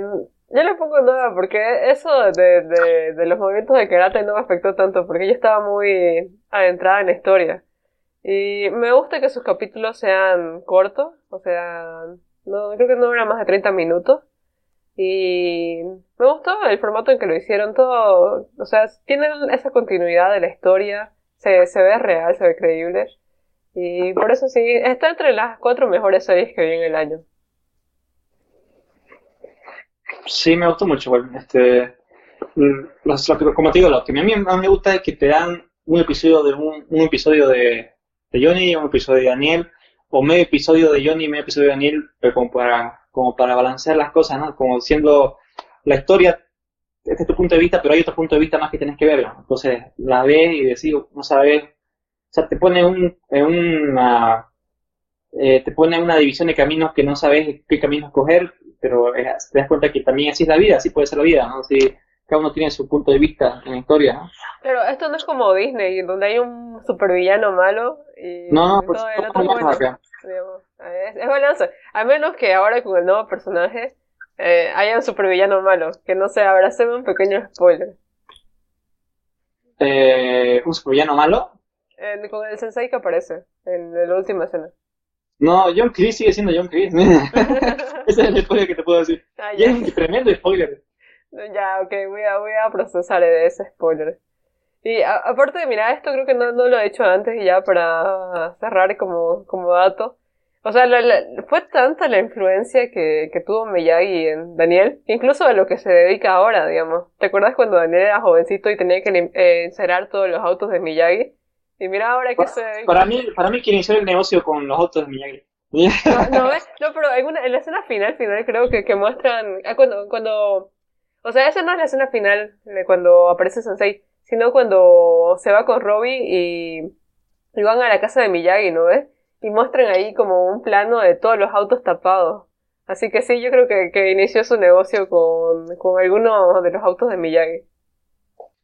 yo le pongo nada porque eso de, los movimientos de karate no me afectó tanto porque yo estaba muy adentrada en la historia. Y me gusta que sus capítulos sean cortos, o sea, no, creo que no duran más de 30 minutos. Y me gustó el formato en que lo hicieron todo, o sea, tienen esa continuidad de la historia, se, se ve real, se ve creíble. Y por eso sí, está entre las cuatro mejores series que vi en el año. Sí, me gustó mucho. Este, los- lo- como te digo, lo que a mí más me gusta es que te dan un episodio de un, un episodio de, de Johnny, un episodio de Daniel, o medio episodio de Johnny y medio episodio de Daniel, pero como para, como para balancear las cosas, ¿no? Como diciendo, la historia, este es tu punto de vista, pero hay otro punto de vista más que tenés que ver, ¿no? Entonces, la ves y decís, no sabes, o sea, te pone un, una, eh, te pone una división de caminos que no sabes qué camino escoger, pero eh, te das cuenta que también así es la vida, así puede ser la vida, ¿no? Así, cada uno tiene su punto de vista en la historia, ¿no? Pero esto no es como Disney, donde hay un supervillano malo y No, por todo el otro no, bueno. digamos. Es, es balance. A menos que ahora con el nuevo personaje eh, haya un supervillano malo. Que no sé, ahora se un pequeño spoiler. Eh, un supervillano malo. Con el sensei que aparece en la última escena. No, John Chris sigue siendo John Chris. Ese es el spoiler que te puedo decir. Ah, Y es un tremendo spoiler. Ya, ok, voy a, voy a procesar ese spoiler. Y a- aparte de, mira, esto creo que no, no lo he hecho antes y ya para cerrar como, como dato. O sea, la- la- fue tanta la influencia que, que tuvo Miyagi en Daniel, incluso de lo que se dedica ahora, digamos. ¿Te acuerdas cuando Daniel era jovencito y tenía que eh, encerar todos los autos de Miyagi? Y mira ahora que se. Para mí, para mí quien inició el negocio con los autos de Miyagi. No, no, ¿ves? No, pero en, una- en la escena final, final creo que, que muestran... ah, cuando, cuando... O sea, esa no es la escena final de cuando aparece Sensei, sino cuando se va con Robbie y, y van a la casa de Miyagi, ¿no ves? Y muestran ahí como un plano de todos los autos tapados. Así que sí, yo creo que, que inició su negocio con, con algunos de los autos de Miyagi.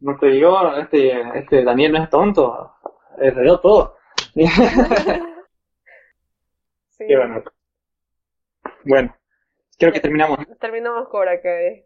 No te digo, este, este Daniel no es tonto. Heredó todo. Sí, Qué bueno. Bueno, creo que terminamos. terminamos Cobra Kai.